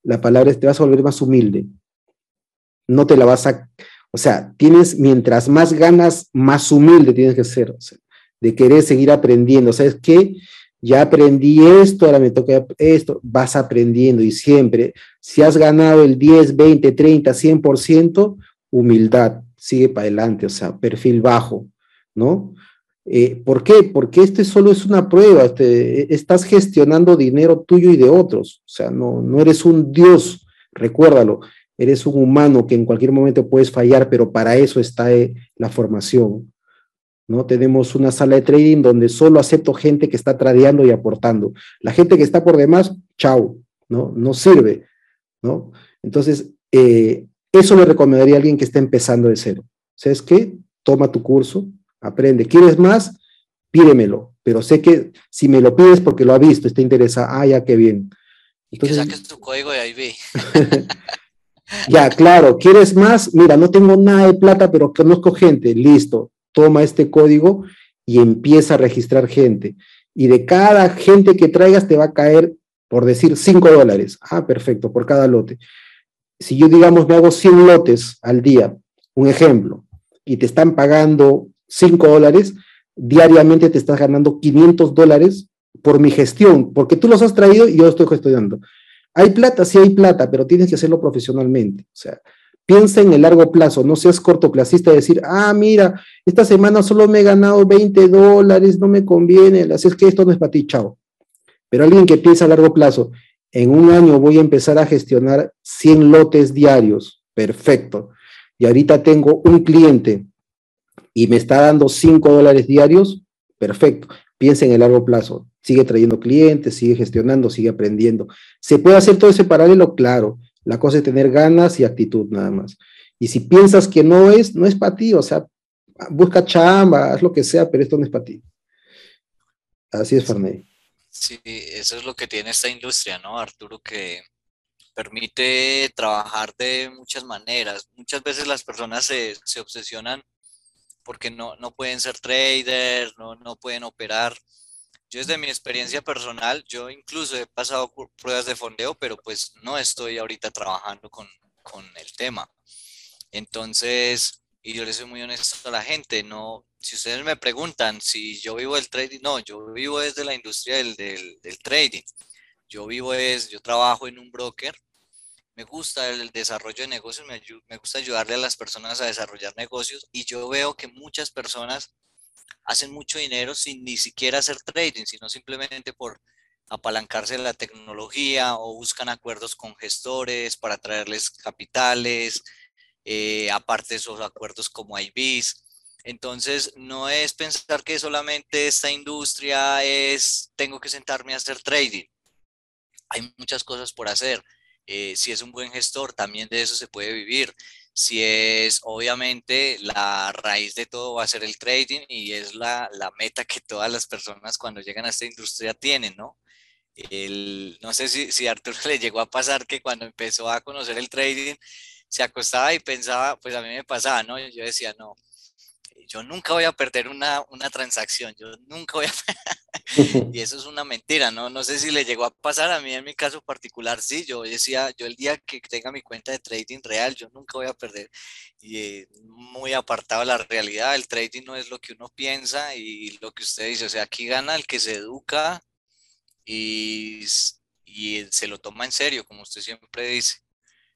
la palabra es, te vas a volver más humilde. No te la vas a, o sea, tienes, mientras más ganas, más humilde tienes que ser, de querer seguir aprendiendo. ¿Sabes qué? Ya aprendí esto, ahora me toca esto, vas aprendiendo y siempre, si has ganado el 10, 20, 30, 100%, humildad, sigue para adelante, o sea, perfil bajo, ¿no? Eh, ¿Por qué? Porque este solo es una prueba, este, estás gestionando dinero tuyo y de otros, o sea, no, no eres un Dios, recuérdalo, eres un humano que en cualquier momento puedes fallar, pero para eso está eh, la formación, ¿no? Tenemos una sala de trading donde solo acepto gente que está tradeando y aportando. La gente que está por demás, chao, ¿no? No sirve, ¿no? Entonces, eh, eso le recomendaría a alguien que está empezando de cero. ¿Sabes qué? Toma tu curso, aprende. ¿Quieres más? Pídemelo, pero sé que si me lo pides porque lo ha visto, está interesado, ah, ya, qué bien. Entonces, que saques tu código de IB. ya, claro, ¿quieres más? Mira, no tengo nada de plata, pero conozco gente, listo, toma este código y empieza a registrar gente. Y de cada gente que traigas te va a caer, por decir, 5 dólares. Ah, perfecto, por cada lote. Si yo, digamos, me hago 100 lotes al día, un ejemplo, y te están pagando 5 dólares, diariamente te estás ganando 500 dólares por mi gestión, porque tú los has traído y yo estoy gestionando. ¿Hay plata? Sí hay plata, pero tienes que hacerlo profesionalmente. O sea, piensa en el largo plazo, no seas cortoplacista y decir, ah, mira, esta semana solo me he ganado 20 dólares, no me conviene, así es que esto no es para ti, chao. Pero alguien que piensa a largo plazo, en un año voy a empezar a gestionar 100 lotes diarios, perfecto. Y ahorita tengo un cliente y me está dando 5 dólares diarios, perfecto. Piensa en el largo plazo. Sigue trayendo clientes, sigue gestionando, sigue aprendiendo. ¿Se puede hacer todo ese paralelo? Claro. La cosa es tener ganas y actitud nada más. Y si piensas que no es, no es para ti, o sea, busca chamba, haz lo que sea, pero esto no es para ti. Así es, Farney. Sí, eso es lo que tiene esta industria, ¿no, Arturo? Que permite trabajar de muchas maneras. Muchas veces las personas se, se obsesionan porque no, no pueden ser traders, no, no pueden operar. Yo desde mi experiencia personal, yo incluso he pasado pruebas de fondeo, pero pues no estoy ahorita trabajando con, con el tema. Entonces, y yo le soy muy honesto a la gente, no, si ustedes me preguntan si yo vivo del trading, no, yo vivo desde la industria del, del, del trading. Yo vivo es, yo trabajo en un broker me gusta el desarrollo de negocios, me, me, gusta ayudarle a las personas a desarrollar negocios y yo veo que muchas personas hacen mucho dinero sin ni siquiera hacer trading, sino simplemente por apalancarse la tecnología o buscan acuerdos con gestores para traerles capitales, eh, aparte de esos acuerdos como IBs. Entonces, no es pensar que solamente esta industria es, tengo que sentarme a hacer trading. Hay muchas cosas por hacer eh, si es un buen gestor, también de eso se puede vivir. Si es, obviamente, la raíz de todo va a ser el trading y es la, la meta que todas las personas cuando llegan a esta industria tienen, ¿no? El, no sé si, si a Arturo le llegó a pasar que cuando empezó a conocer el trading, se acostaba y pensaba, pues a mí me pasaba, ¿no? Yo decía, no, yo nunca voy a perder una, una transacción, yo nunca voy a... y eso es una mentira, ¿no? No sé si le llegó a pasar a mí en mi caso particular, sí, yo decía, yo el día que tenga mi cuenta de trading real, yo nunca voy a perder. Y eh, muy apartado de la realidad, el trading no es lo que uno piensa y lo que usted dice, o sea, aquí gana el que se educa y, y se lo toma en serio, como usted siempre dice.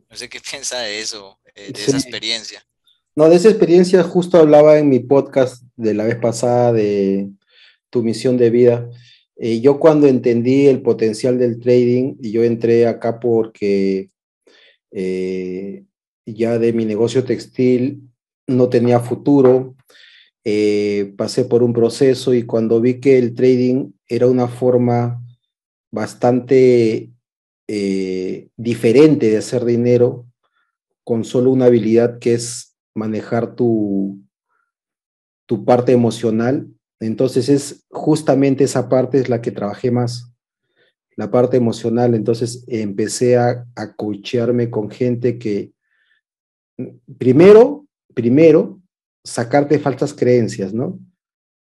No sé qué piensa de eso, eh, de esa experiencia. No, de esa experiencia justo hablaba en mi podcast de la vez pasada de tu misión de vida. Eh, yo cuando entendí el potencial del trading, y yo entré acá porque eh, ya de mi negocio textil no tenía futuro, eh, pasé por un proceso y cuando vi que el trading era una forma bastante diferente de hacer dinero con solo una habilidad que es manejar tu, tu parte emocional. Entonces es justamente esa parte es la que trabajé más, la parte emocional. Entonces empecé a, a coachearme con gente que, primero, primero, sacarte falsas creencias, ¿no?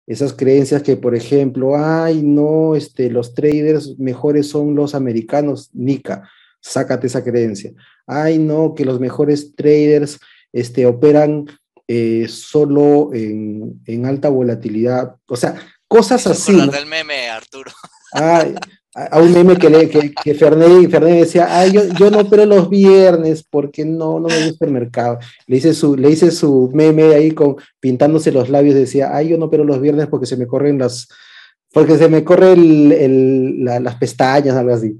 Esas creencias que, por ejemplo, ay, no, este, los traders mejores son los americanos, Nica, sácate esa creencia. Ay, no, que los mejores traders este, operan eh, solo en, en, alta volatilidad, o sea, cosas así. ¿no? del meme, Arturo. a un meme que, le, que, que Fernández, decía, ay, yo, yo, no opero los viernes porque no, no me gusta el mercado. Le hice su, le hice su meme ahí con, pintándose los labios, decía, ay, yo no opero los viernes porque se me corren las, porque se me corren el, la, las pestañas, algo así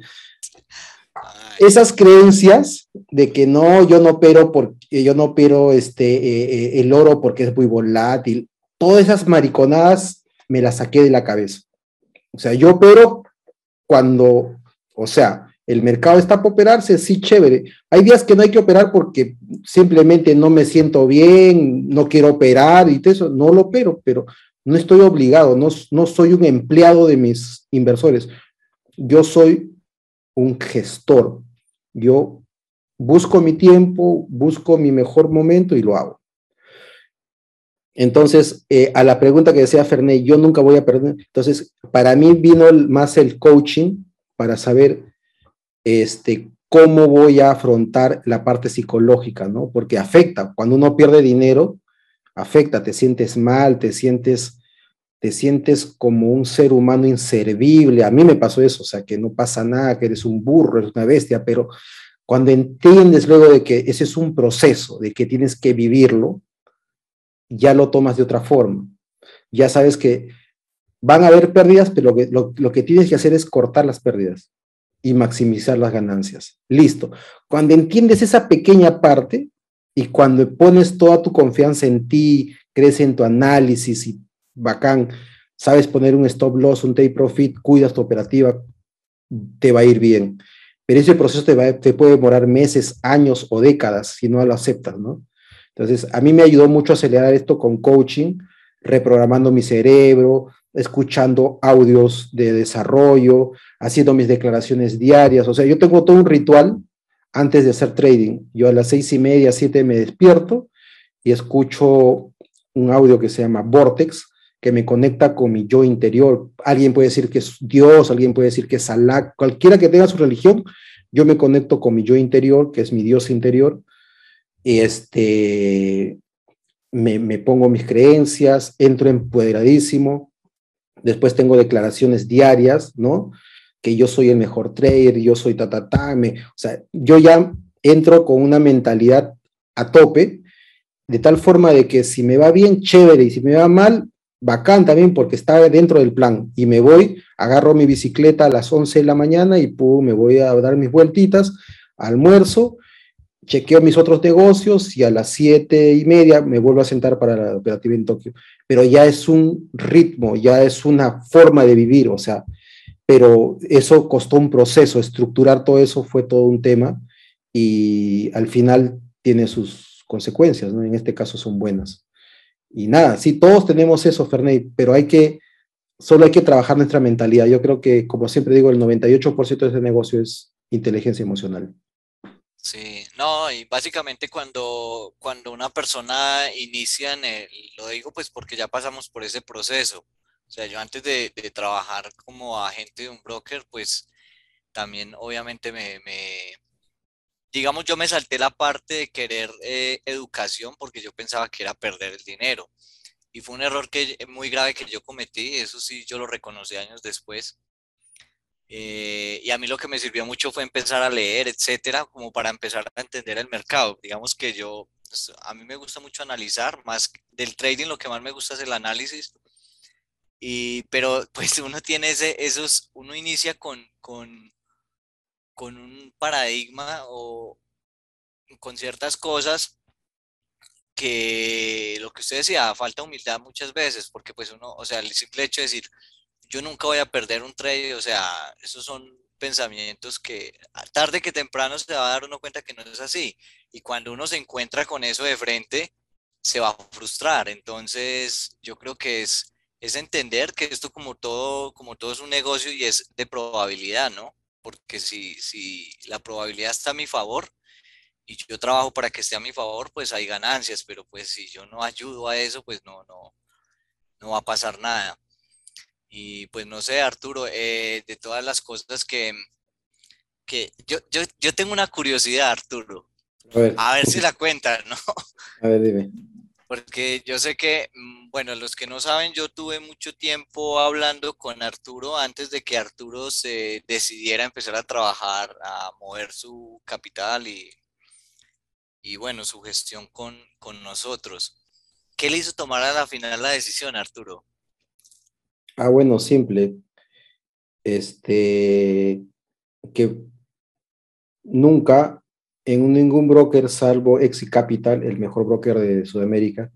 esas creencias de que no, yo no opero porque yo no opero este, eh, eh, el oro porque es muy volátil, todas esas mariconadas me las saqué de la cabeza. O sea, yo opero cuando, o sea, el mercado está para operarse, sí, chévere. Hay días que no hay que operar porque simplemente no me siento bien, no quiero operar y eso, no lo opero, pero no estoy obligado, no, no soy un empleado de mis inversores. Yo soy un gestor, yo busco mi tiempo, busco mi mejor momento y lo hago. Entonces, eh, a la pregunta que decía Ferné, yo nunca voy a perder. Entonces, para mí vino más el coaching para saber este, cómo voy a afrontar la parte psicológica, ¿no? Porque afecta. Cuando uno pierde dinero, afecta, te sientes mal, te sientes, te sientes como un ser humano inservible. A mí me pasó eso, o sea, que no pasa nada, que eres un burro, eres una bestia, pero cuando entiendes luego de que ese es un proceso, de que tienes que vivirlo, ya lo tomas de otra forma. Ya sabes que van a haber pérdidas, pero lo, lo que tienes que hacer es cortar las pérdidas y maximizar las ganancias. Listo. Cuando entiendes esa pequeña parte y cuando pones toda tu confianza en ti, crees en tu análisis y bacán, sabes poner un stop loss, un take profit, cuidas tu operativa, te va a ir bien. Pero ese proceso te, va, te puede demorar meses, años o décadas si no lo aceptas, ¿no? Entonces, a mí me ayudó mucho a acelerar esto con coaching, reprogramando mi cerebro, escuchando audios de desarrollo, haciendo mis declaraciones diarias. O sea, yo tengo todo un ritual antes de hacer trading. Yo a las seis y media, siete me despierto y escucho un audio que se llama Vortex, que me conecta con mi yo interior. Alguien puede decir que es Dios, alguien puede decir que es Alá, cualquiera que tenga su religión, yo me conecto con mi yo interior, que es mi Dios interior, este, me, me pongo mis creencias, entro empoderadísimo, después tengo declaraciones diarias, ¿no? Que yo soy el mejor trader, yo soy ta, ta, ta, me, o sea, yo ya entro con una mentalidad a tope, de tal forma de que si me va bien, chévere, y si me va mal, bacán también porque está dentro del plan y me voy, agarro mi bicicleta a las 11 de la mañana y pum, me voy a dar mis vueltitas, almuerzo, chequeo mis otros negocios y a las 7 y media me vuelvo a sentar para la operativa en Tokio. Pero ya es un ritmo, ya es una forma de vivir, o sea, pero eso costó un proceso, estructurar todo eso fue todo un tema y al final tiene sus consecuencias, ¿no? En este caso son buenas. Y nada, sí, todos tenemos eso, Ferney, pero hay que, solo hay que trabajar nuestra mentalidad. Yo creo que, como siempre digo, el 98% de ese negocio es inteligencia emocional. Sí, no, y básicamente cuando, cuando una persona inicia en el, lo digo pues porque ya pasamos por ese proceso. O sea, yo antes de, trabajar como agente de un broker, pues también obviamente me, me, digamos, yo me salté la parte de querer eh, educación porque yo pensaba que era perder el dinero. Y fue un error que, muy grave que yo cometí, eso sí, yo lo reconocí años después. Eh, y a mí lo que me sirvió mucho fue empezar a leer, etcétera, como para empezar a entender el mercado. Digamos que yo, pues, a mí me gusta mucho analizar, más del trading lo que más me gusta es el análisis. Y, pero pues uno tiene ese, esos, uno inicia con, con, con un paradigma o con ciertas cosas que lo que usted decía, falta humildad muchas veces, porque pues uno, o sea, el simple hecho de decir, yo nunca voy a perder un trade, o sea, esos son pensamientos que tarde que temprano se va a dar uno cuenta que no es así. Y cuando uno se encuentra con eso de frente, se va a frustrar. Entonces, yo creo que es, es entender que esto como todo, como todo es un negocio y es de probabilidad, ¿no? Porque si, si la probabilidad está a mi favor y yo trabajo para que esté a mi favor, pues hay ganancias, pero pues si yo no ayudo a eso, pues no, no, no va a pasar nada. Y pues no sé, Arturo, eh, de todas las cosas que, que yo, yo, yo tengo una curiosidad, Arturo. A ver. a ver si la cuentan, ¿no? A ver, dime. Porque yo sé que, mm, bueno, los que no saben, yo tuve mucho tiempo hablando con Arturo antes de que Arturo se decidiera empezar a trabajar, a mover su capital y, y bueno, su gestión con, con nosotros. ¿Qué le hizo tomar a la final la decisión, Arturo? Ah, bueno, simple. Este, que nunca en ningún broker, salvo Exi Capital, el mejor broker de Sudamérica,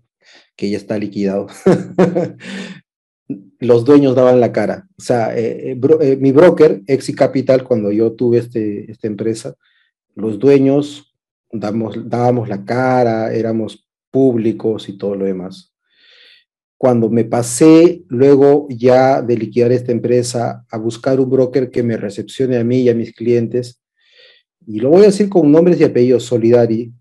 que ya está liquidado, los dueños daban la cara. O sea, eh, eh, eh, mi broker, Exi Capital, cuando yo tuve este, esta empresa, los dueños damos, dábamos la cara, éramos públicos y todo lo demás cuando me pasé luego ya de liquidar esta empresa a buscar un broker que me recepcione a mí y a mis clientes, y lo voy a decir con nombres y apellidos, Solidari,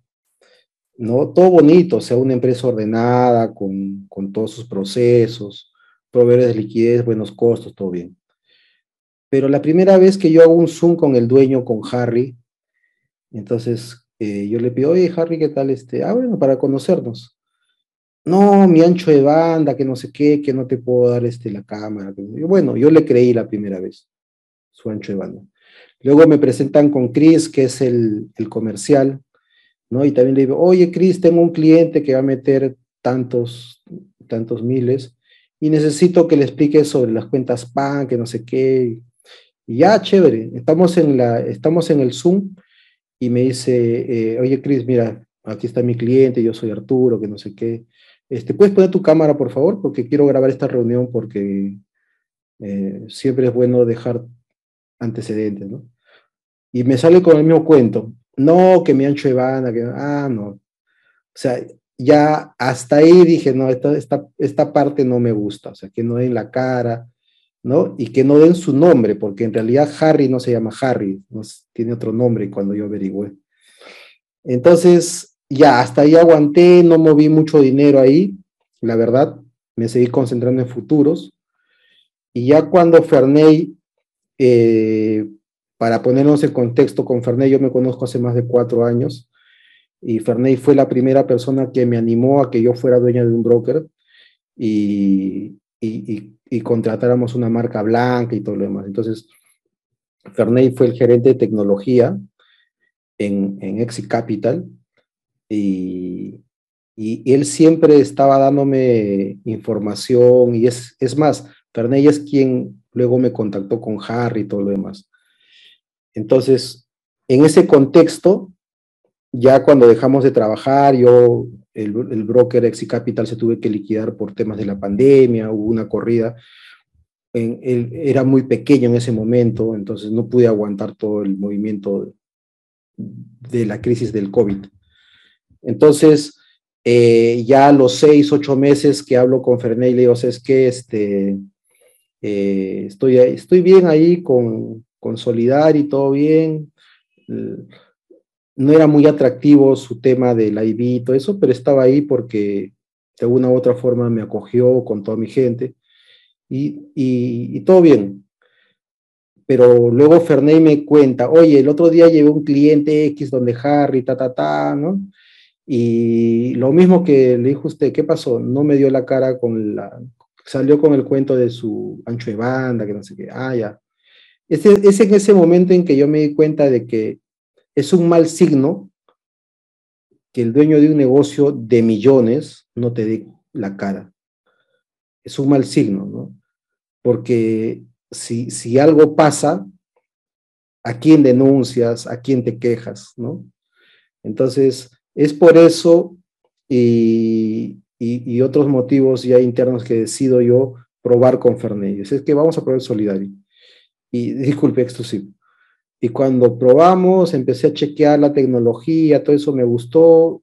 ¿no? Todo bonito, o sea, una empresa ordenada, con, con todos sus procesos, proveedores de liquidez, buenos costos, todo bien. Pero la primera vez que yo hago un Zoom con el dueño, con Harry, entonces eh, yo le pido, oye, Harry, ¿qué tal? Este? Ah, bueno, para conocernos no, mi ancho de banda, que no sé qué, que no te puedo dar este, la cámara. Bueno, yo le creí la primera vez, su ancho de banda. Luego me presentan con Chris, que es el, comercial, ¿no? Y también le digo, oye, Chris, tengo un cliente que va a meter tantos, tantos miles y necesito que le expliques sobre las cuentas PAN, que no sé qué. Y ya, chévere, estamos en, la, estamos en el Zoom y me dice, eh, oye, Chris, mira, aquí está mi cliente, yo soy Arturo, que no sé qué. Este, ¿Puedes poner tu cámara, por favor? Porque quiero grabar esta reunión porque eh, siempre es bueno dejar antecedentes, ¿no? Y me sale con el mismo cuento. No, que ancho de banda, que... Ah, no. O sea, ya hasta ahí dije, no, esta, esta, esta parte no me gusta. O sea, que no den la cara, ¿no? Y que no den su nombre, porque en realidad Harry no se llama Harry, no, tiene otro nombre cuando yo averigüé. Entonces, ya, hasta ahí aguanté, no moví mucho dinero ahí, la verdad, me seguí concentrando en futuros. Y ya cuando Ferney, eh, para ponernos en contexto con Ferney, yo me conozco hace más de cuatro años, y Ferney fue la primera persona que me animó a que yo fuera dueña de un broker y, y, contratáramos una marca blanca y todo lo demás. Entonces, Ferney fue el gerente de tecnología en, en Exit Capital y, él siempre estaba dándome información y es, es más, Ferney es quien luego me contactó con Harry y todo lo demás. Entonces, en ese contexto, ya cuando dejamos de trabajar, yo, el, el broker Exi Capital se tuve que liquidar por temas de la pandemia, hubo una corrida, era muy pequeño en ese momento, entonces no pude aguantar todo el movimiento de la crisis del COVID. Entonces, eh, ya a los seis, ocho meses que hablo con Ferney, le digo, es que este, eh, estoy, estoy bien ahí con, con y todo bien. no era muy atractivo su tema del IB y todo eso, pero estaba ahí porque de alguna u otra forma me acogió con toda mi gente y, y, todo bien. Pero luego Ferney me cuenta, oye, el otro día llevé un cliente X donde Harry, ta, ta, ta, ¿no? Y lo mismo que le dijo usted, ¿qué pasó? No me dio la cara con la, salió con el cuento de su ancho de banda, que no sé qué, ah, ya. Es, es en ese momento en que yo me di cuenta de que es un mal signo que el dueño de un negocio de millones no te dé la cara. Es un mal signo, ¿no? Porque si, si algo pasa, ¿a quién denuncias? ¿A quién te quejas? ¿no? Entonces, es por eso y, y, otros motivos ya internos que decido yo probar con Fernellos. Es que vamos a probar Solidario. Y disculpe, exclusivo. Y cuando probamos, empecé a chequear la tecnología, todo eso me gustó.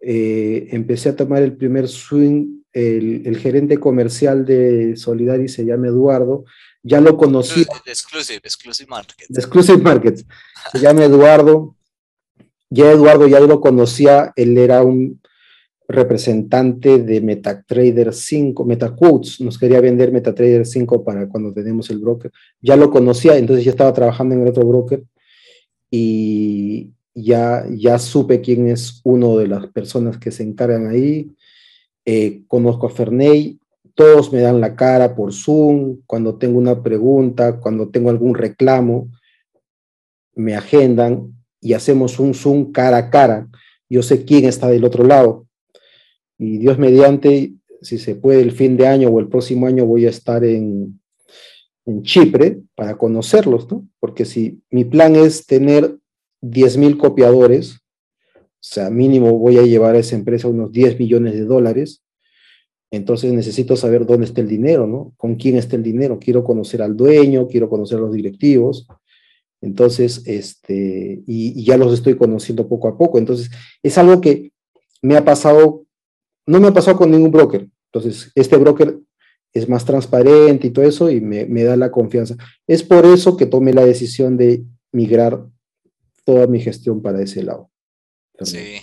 Eh, empecé a tomar el primer swing. El, gerente comercial de Solidari se llama Eduardo. Ya lo conocí. Exclusive, exclusive Market. Exclusive Markets. Se llama Eduardo. Ya Eduardo ya lo conocía. Él era un representante de MetaTrader 5, MetaQuotes, nos quería vender MetaTrader 5 para cuando tenemos el broker. Ya lo conocía, entonces ya estaba trabajando en el otro broker y ya, ya supe quién es uno de las personas que se encargan ahí. Eh, conozco a Ferney, todos me dan la cara por Zoom, cuando tengo una pregunta, cuando tengo algún reclamo, me agendan y hacemos un Zoom cara a cara. Yo sé quién está del otro lado y Dios mediante, si se puede, el fin de año o el próximo año voy a estar en, en Chipre para conocerlos, ¿no? Porque si mi plan es tener 10.000 copiadores, o sea, mínimo voy a llevar a esa empresa unos 10 millones de dólares, entonces necesito saber dónde está el dinero, ¿no? Con quién está el dinero. Quiero conocer al dueño, quiero conocer a los directivos. Entonces, este, y, y, ya los estoy conociendo poco a poco. Entonces, es algo que me ha pasado no me ha pasado con ningún broker. Entonces, este broker es más transparente y todo eso y me, da la confianza. Es por eso que tomé la decisión de migrar toda mi gestión para ese lado. Sí.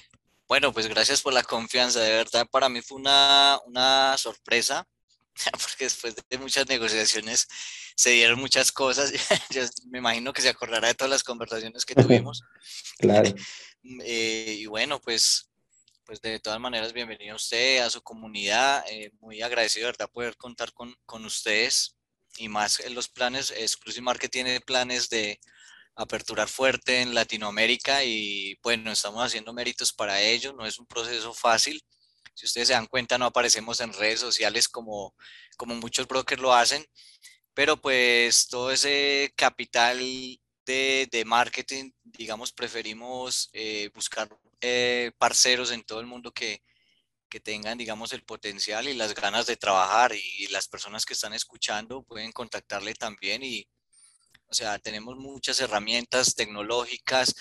Bueno, pues gracias por la confianza. De verdad, para mí fue una, una sorpresa, porque después de muchas negociaciones se dieron muchas cosas. Yo me imagino que se acordará de todas las conversaciones que tuvimos. claro. Eh, y bueno, pues pues de todas maneras, bienvenido a usted, a su comunidad. Eh, muy agradecido, de verdad, poder contar con, con ustedes y más en los planes. Exclusive Market tiene planes de aperturar fuerte en Latinoamérica y bueno, estamos haciendo méritos para ello. No es un proceso fácil. Si ustedes se dan cuenta, no aparecemos en redes sociales como, como muchos brokers lo hacen, pero pues todo ese capital de, de marketing, digamos, preferimos eh, buscar eh, parceros en todo el mundo que, que tengan, digamos, el potencial y las ganas de trabajar y las personas que están escuchando pueden contactarle también y, o sea, tenemos muchas herramientas tecnológicas,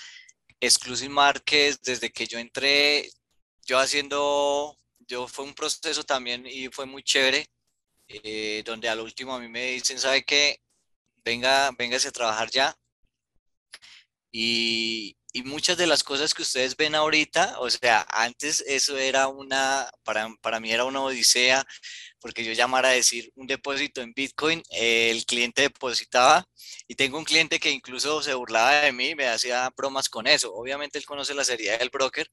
Exclusive Markets, desde que yo entré, yo haciendo, yo fue un proceso también y fue muy chévere, eh, donde al último a mí me dicen, ¿sabe qué? Venga, véngase a trabajar ya. Y, y muchas de las cosas que ustedes ven ahorita, o sea, antes eso era una, para, para mí era una odisea, porque yo llamara a decir un depósito en Bitcoin, el cliente depositaba y tengo un cliente que incluso se burlaba de mí, me hacía bromas con eso. Obviamente él conoce la seriedad del broker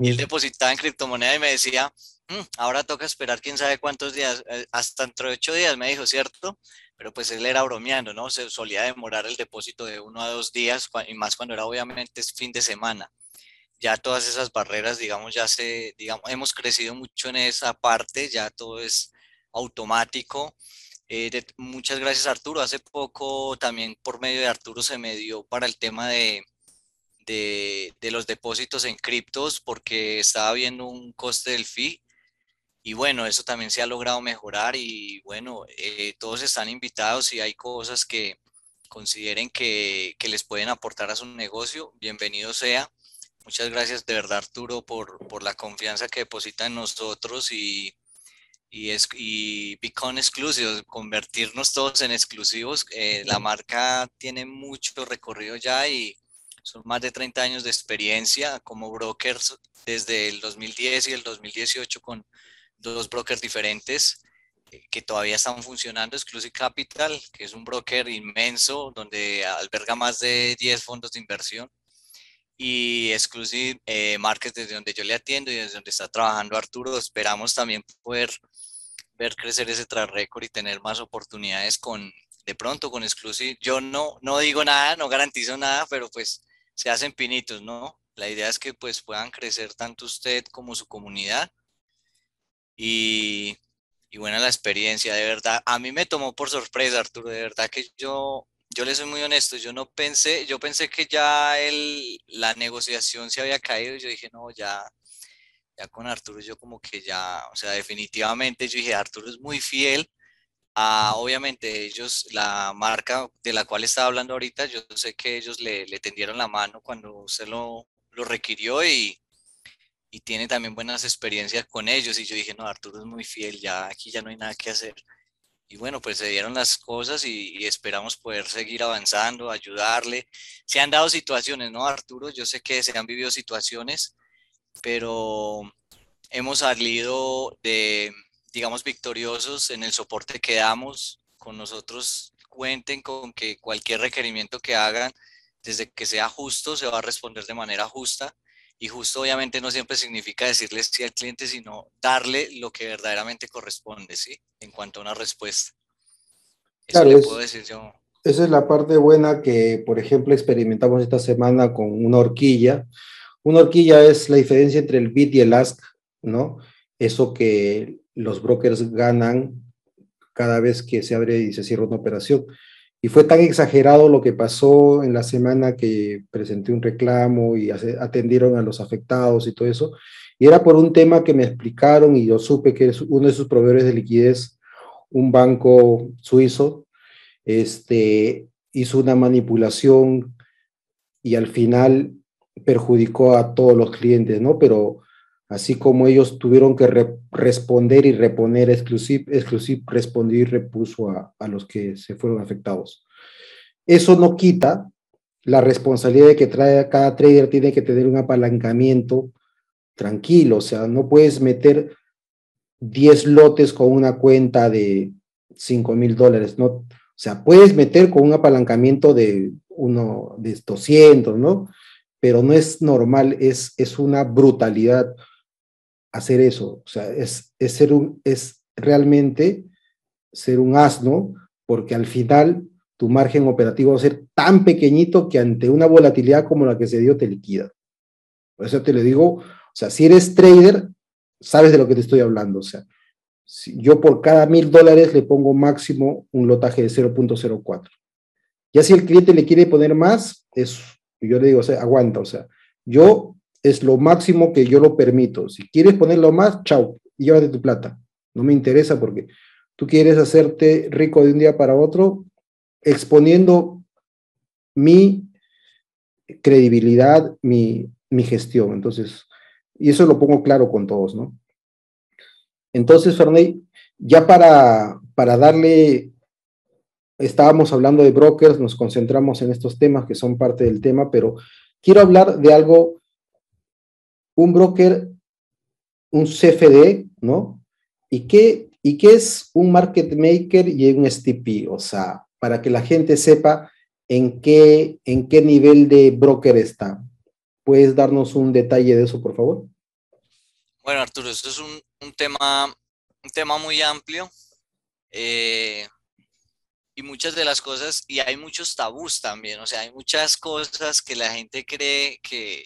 y él depositaba en criptomoneda y me decía, mm, ahora toca esperar quién sabe cuántos días, eh, hasta dentro de ocho días, me dijo, ¿cierto? Pero pues él era bromeando, ¿no? Se solía demorar el depósito de uno a dos días, y más cuando era obviamente fin de semana. Ya todas esas barreras, digamos, ya se, digamos, hemos crecido mucho en esa parte, ya todo es automático. Eh, muchas gracias Arturo. Hace poco también por medio de Arturo se me dio para el tema de, de, de los depósitos en criptos porque estaba viendo un coste del fee y bueno, eso también se ha logrado mejorar y bueno, eh, todos están invitados y hay cosas que consideren que, que, les pueden aportar a su negocio, bienvenido sea. Muchas gracias de verdad Arturo por, por la confianza que deposita en nosotros y, y, es, y become exclusivos, convertirnos todos en exclusivos. Eh, la marca tiene mucho recorrido ya y son más de 30 años de experiencia como brokers desde el 2010 y el 2018 con dos brokers diferentes eh, que todavía están funcionando, Exclusive Capital, que es un broker inmenso donde alberga más de 10 fondos de inversión, y Exclusive eh, Markets desde donde yo le atiendo y desde donde está trabajando Arturo. Esperamos también poder ver crecer ese track record y tener más oportunidades con, de pronto con Exclusive. Yo no, no digo nada, no garantizo nada, pero pues se hacen pinitos, ¿no? La idea es que pues puedan crecer tanto usted como su comunidad. Y, y buena la experiencia, de verdad. A mí me tomó por sorpresa, Arturo, de verdad que yo, yo le soy muy honesto, yo no pensé, yo pensé que ya el, la negociación se había caído y yo dije, no, ya, ya con Arturo yo como que ya, o sea, definitivamente yo dije, Arturo es muy fiel a, obviamente ellos, la marca de la cual estaba hablando ahorita, yo sé que ellos le, le tendieron la mano cuando se lo, lo requirió y, y tiene también buenas experiencias con ellos. Y yo dije, no, Arturo es muy fiel, ya aquí ya no hay nada que hacer. Y bueno, pues se dieron las cosas y, esperamos poder seguir avanzando, ayudarle. Se han dado situaciones, ¿no, Arturo? Yo sé que se han vivido situaciones, pero hemos salido de, digamos, victoriosos en el soporte que damos. Con nosotros cuenten con que cualquier requerimiento que hagan, desde que sea justo, se va a responder de manera justa y justo obviamente no siempre significa decirle sí al cliente, sino darle lo que verdaderamente corresponde, ¿sí? En cuanto a una respuesta. Eso claro, puedo decir yo. Esa es la parte buena que, por ejemplo, experimentamos esta semana con una horquilla. Una horquilla es la diferencia entre el bid y el ask, ¿no? Eso que los brokers ganan cada vez que se abre y se cierra una operación. Y fue tan exagerado lo que pasó en la semana que presenté un reclamo y atendieron a los afectados y todo eso. Y era por un tema que me explicaron y yo supe que uno de sus proveedores de liquidez, un banco suizo, este, hizo una manipulación y al final perjudicó a todos los clientes, ¿no? Pero así como ellos tuvieron que responder y reponer, Exclusive, Exclusive respondió y repuso a, a, los que se fueron afectados. Eso no quita la responsabilidad de que trae, cada trader tiene que tener un apalancamiento tranquilo, o sea, no puedes meter 10 lotes con una cuenta de 5 mil dólares, ¿no? O sea, puedes meter con un apalancamiento de uno de 200, ¿no? Pero no es normal, es, es una brutalidad hacer eso. O sea, es, es, ser un, es realmente ser un asno, porque al final tu margen operativo va a ser tan pequeñito que ante una volatilidad como la que se dio te liquida. Por eso te lo digo, o sea, si eres trader, sabes de lo que te estoy hablando. O sea, si yo por cada mil dólares le pongo máximo un lotaje de 0.04. Ya si el cliente le quiere poner más, es, yo le digo, o sea, aguanta, o sea, yo es lo máximo que yo lo permito. Si quieres ponerlo más, chao, llévate tu plata. No me interesa porque tú quieres hacerte rico de un día para otro exponiendo mi credibilidad, mi, mi gestión. Entonces, y eso lo pongo claro con todos, ¿no? Entonces, Ferney, ya para, para darle, estábamos hablando de brokers, nos concentramos en estos temas que son parte del tema, pero quiero hablar de algo un broker, un CFD, ¿no? ¿Y qué, ¿Y qué es un market maker y un STP? O sea, para que la gente sepa en qué, en qué nivel de broker está. ¿Puedes darnos un detalle de eso, por favor? Bueno, Arturo, esto es un, tema, un tema muy amplio. Eh, y muchas de las cosas, y hay muchos tabús también, o sea, hay muchas cosas que la gente cree que,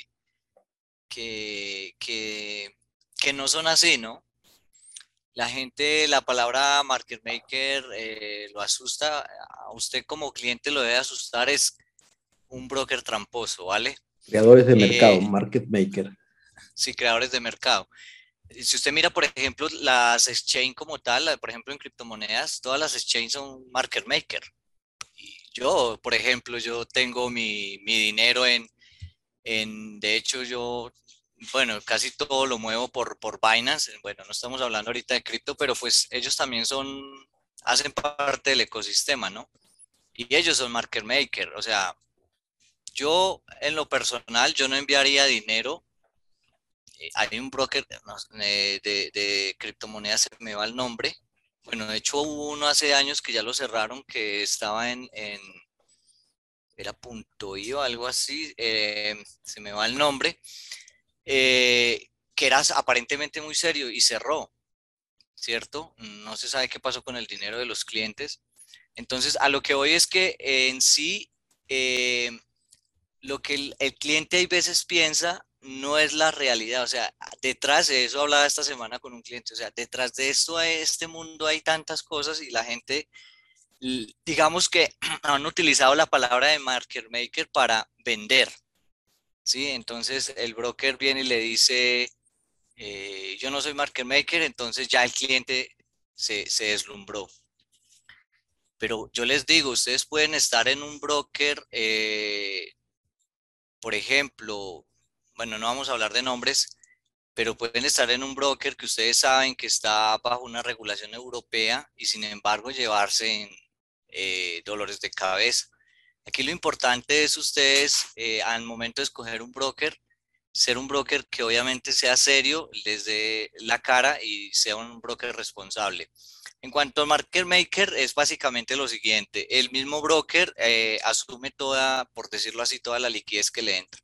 que, que, no son así, ¿no? La gente, la palabra market maker eh, lo asusta, a usted como cliente lo debe asustar, es un broker tramposo, ¿vale? Creadores de mercado, eh, market maker. Sí, creadores de mercado. Si usted mira, por ejemplo, las exchange como tal, por ejemplo, en criptomonedas, todas las exchange son market maker. Y yo, por ejemplo, yo tengo mi, mi dinero en, en, de hecho, yo bueno, casi todo lo muevo por, por Binance. Bueno, no estamos hablando ahorita de cripto, pero pues ellos también son, hacen parte del ecosistema, ¿no? Y ellos son market maker, o sea, yo en lo personal, yo no enviaría dinero. Eh, hay un broker de, de, criptomonedas, se me va el nombre. Bueno, de hecho hubo uno hace años que ya lo cerraron, que estaba en, en era punto o algo así, eh, se me va el nombre, eh, que era aparentemente muy serio y cerró, ¿cierto? No se sabe qué pasó con el dinero de los clientes. Entonces, a lo que voy es que en sí, eh, lo que el, cliente a veces piensa no es la realidad. O sea, detrás de eso hablaba esta semana con un cliente. O sea, detrás de esto, este mundo hay tantas cosas y la gente, digamos que han utilizado la palabra de market maker para vender. ¿Sí? Entonces el broker viene y le dice, eh, yo no soy market maker, entonces ya el cliente se, se deslumbró. Pero yo les digo, ustedes pueden estar en un broker, eh, por ejemplo, bueno, no vamos a hablar de nombres, pero pueden estar en un broker que ustedes saben que está bajo una regulación europea y sin embargo llevarse en eh, dolores de cabeza. Aquí lo importante es ustedes eh, al momento de escoger un broker, ser un broker que obviamente sea serio, les dé la cara y sea un broker responsable. En cuanto al market maker, es básicamente lo siguiente. El mismo broker eh, asume toda, por decirlo así, toda la liquidez que le entra.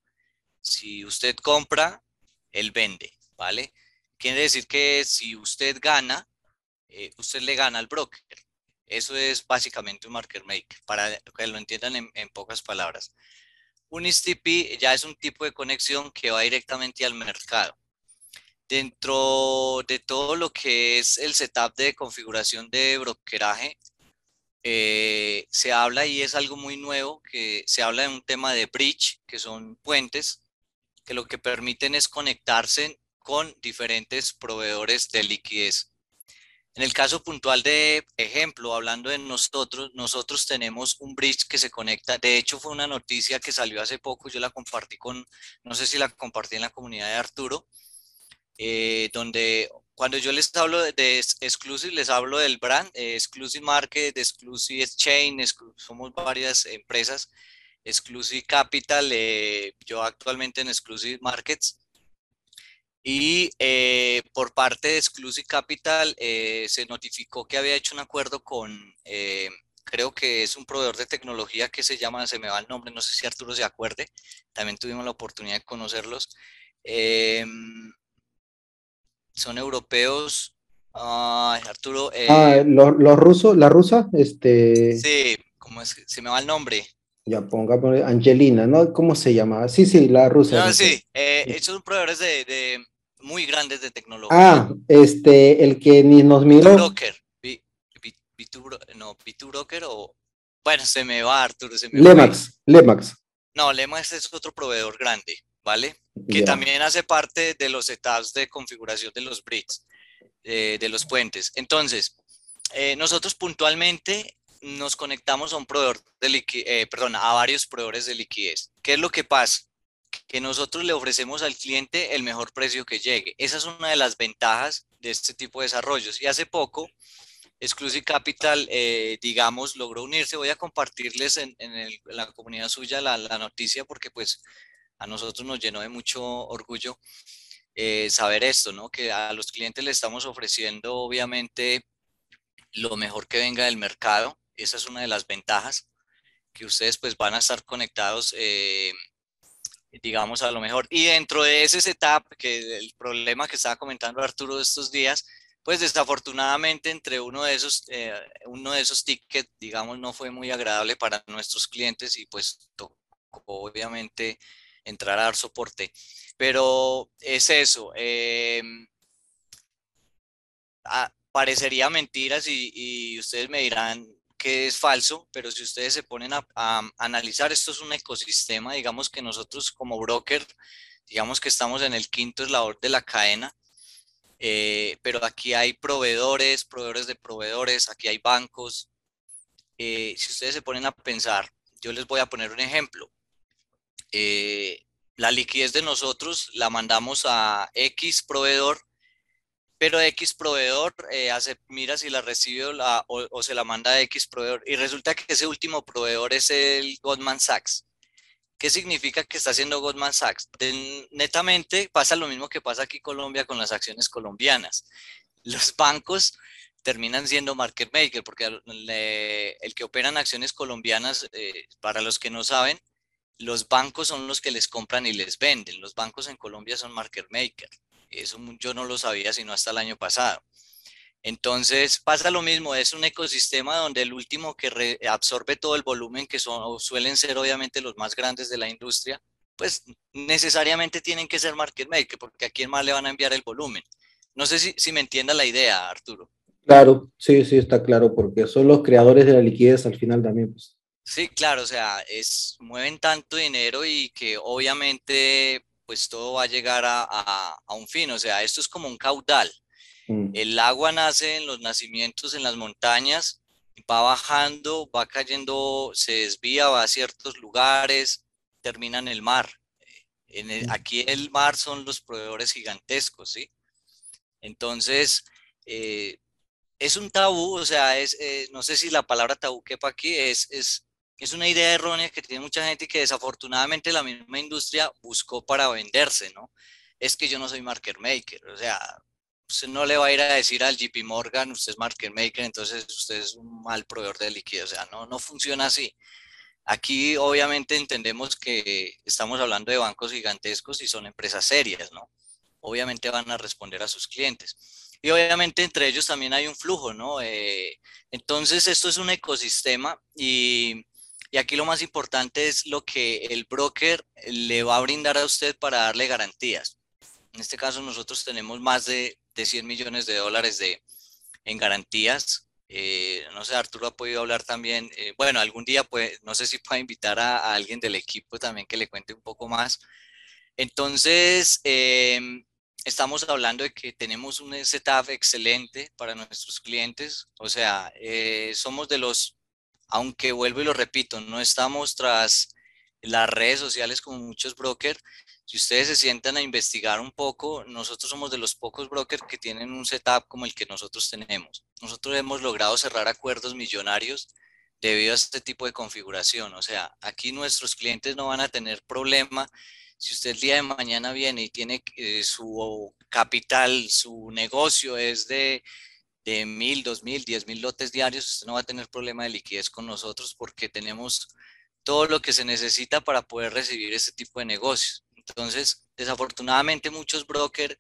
Si usted compra, él vende, ¿vale? Quiere decir que si usted gana, eh, usted le gana al broker. Eso es básicamente un market maker, para que lo entiendan en, pocas palabras. Un STP ya es un tipo de conexión que va directamente al mercado. Dentro de todo lo que es el setup de configuración de brokeraje, eh, se habla y es algo muy nuevo, que se habla de un tema de bridge, que son puentes, que lo que permiten es conectarse con diferentes proveedores de liquidez. En el caso puntual de ejemplo, hablando de nosotros, nosotros tenemos un bridge que se conecta. De hecho, fue una noticia que salió hace poco. Yo la compartí con, no sé si la compartí en la comunidad de Arturo, eh, donde cuando yo les hablo de, Exclusive, les hablo del brand, eh, Exclusive Market, Exclusive Exchange, somos varias empresas, Exclusive Capital, eh, yo actualmente en Exclusive Markets. Y por parte de Exclusive Capital se notificó que había hecho un acuerdo con, creo que es un proveedor de tecnología que se llama, se me va el nombre, no sé si Arturo se acuerde, también tuvimos la oportunidad de conocerlos son europeos. Ay, Arturo. Eh, ah, los rusos, la rusa, este. Sí, ¿cómo es? Se me va el nombre. Ya pongamos Angelina, ¿no? ¿Cómo se llama? Sí, sí, la rusa. No, sí, eh, son proveedores de, muy grandes de tecnología. Ah, este, el que ni nos miró. Broker, no, Broker o. Bueno, se me va, Arturo. Se me Lemax, Lemax. No, Lemax es otro proveedor grande. ¿vale? Que también hace parte de los setups de configuración de los bridges, eh, de los puentes. Entonces, eh, nosotros puntualmente nos conectamos a un proveedor de liquidez, eh, perdón, a varios proveedores de liquidez. ¿Qué es lo que pasa? Que nosotros le ofrecemos al cliente el mejor precio que llegue. Esa es una de las ventajas de este tipo de desarrollos. Y hace poco, Exclusive Capital, digamos, logró unirse. Voy a compartirles en, la comunidad suya la, la, noticia porque pues a nosotros nos llenó de mucho orgullo eh, saber esto, ¿no? Que a los clientes le estamos ofreciendo obviamente lo mejor que venga del mercado. Esa es una de las ventajas, que ustedes pues van a estar conectados, eh, digamos, a lo mejor. Y dentro de ese setup, que el problema que estaba comentando Arturo estos días, pues desafortunadamente entre uno de esos, eh, uno de esos tickets, digamos, no fue muy agradable para nuestros clientes y pues tocó obviamente entrar a dar soporte. Pero es eso. Em, parecería mentiras y, ustedes me dirán que es falso, pero si ustedes se ponen a, analizar, esto es un ecosistema, digamos que nosotros como broker, digamos que estamos en el quinto eslabón de la cadena, eh, pero aquí hay proveedores, proveedores de proveedores, aquí hay bancos. Eh, si ustedes se ponen a pensar, yo les voy a poner un ejemplo. Eh, la liquidez de nosotros la mandamos a X proveedor, pero X proveedor eh, hace, mira si la recibe o, se la manda a X proveedor. Y resulta que ese último proveedor es el Goldman Sachs. ¿Qué significa que está haciendo Goldman Sachs? netamente pasa lo mismo que pasa aquí en Colombia con las acciones colombianas. Los bancos terminan siendo market maker, porque el que operan acciones colombianas, eh, para los que no saben, los bancos son los que les compran y les venden. Los bancos en Colombia son market maker. Eso yo no lo sabía sino hasta el año pasado. Entonces pasa lo mismo, es un ecosistema donde el último que absorbe todo el volumen, que son, suelen ser obviamente los más grandes de la industria, pues necesariamente tienen que ser market maker, porque a quién más le van a enviar el volumen. No sé si, si me entienda la idea, Arturo. Claro, sí, sí, está claro, porque son los creadores de la liquidez al final también. Pues. Sí, claro, o sea, es, mueven tanto dinero y que obviamente pues todo va a llegar a, a un fin, o sea, esto es como un caudal. Mm. El agua nace en los nacimientos en las montañas, va bajando, va cayendo, se desvía, va a ciertos lugares, termina en el mar. En mm. aquí el mar son los proveedores gigantescos, ¿sí? Entonces, eh, es un tabú, o sea, es, eh, no sé si la palabra tabú quepa aquí, es, es, es una idea errónea que tiene mucha gente y que desafortunadamente la misma industria buscó para venderse, ¿no? Es que yo no soy market maker, o sea, usted no le va a ir a decir al JP Morgan, usted es market maker, entonces usted es un mal proveedor de liquidez. O sea, no, no funciona así. Aquí obviamente entendemos que estamos hablando de bancos gigantescos y son empresas serias, ¿no? Obviamente van a responder a sus clientes. Y obviamente entre ellos también hay un flujo, ¿no? Eh, entonces esto es un ecosistema y, y aquí lo más importante es lo que el broker le va a brindar a usted para darle garantías. En este caso nosotros tenemos más de de 100 millones de dólares de, en garantías. Eh, no sé, Arturo ha podido hablar también, eh, bueno, algún día, pues, no sé si puede invitar a, alguien del equipo también que le cuente un poco más. Entonces, em, estamos hablando de que tenemos un setup excelente para nuestros clientes, o sea, eh, somos de los, aunque vuelvo y lo repito, no estamos tras las redes sociales como muchos brokers, si ustedes se sientan a investigar un poco, nosotros somos de los pocos brokers que tienen un setup como el que nosotros tenemos. Nosotros hemos logrado cerrar acuerdos millonarios debido a este tipo de configuración. O sea, aquí nuestros clientes no van a tener problema. Si usted el día de mañana viene y tiene eh, su capital, su negocio es de, de mil, dos mil, diez mil lotes diarios, usted no va a tener problema de liquidez con nosotros porque tenemos todo lo que se necesita para poder recibir este tipo de negocios. Entonces, desafortunadamente muchos brokers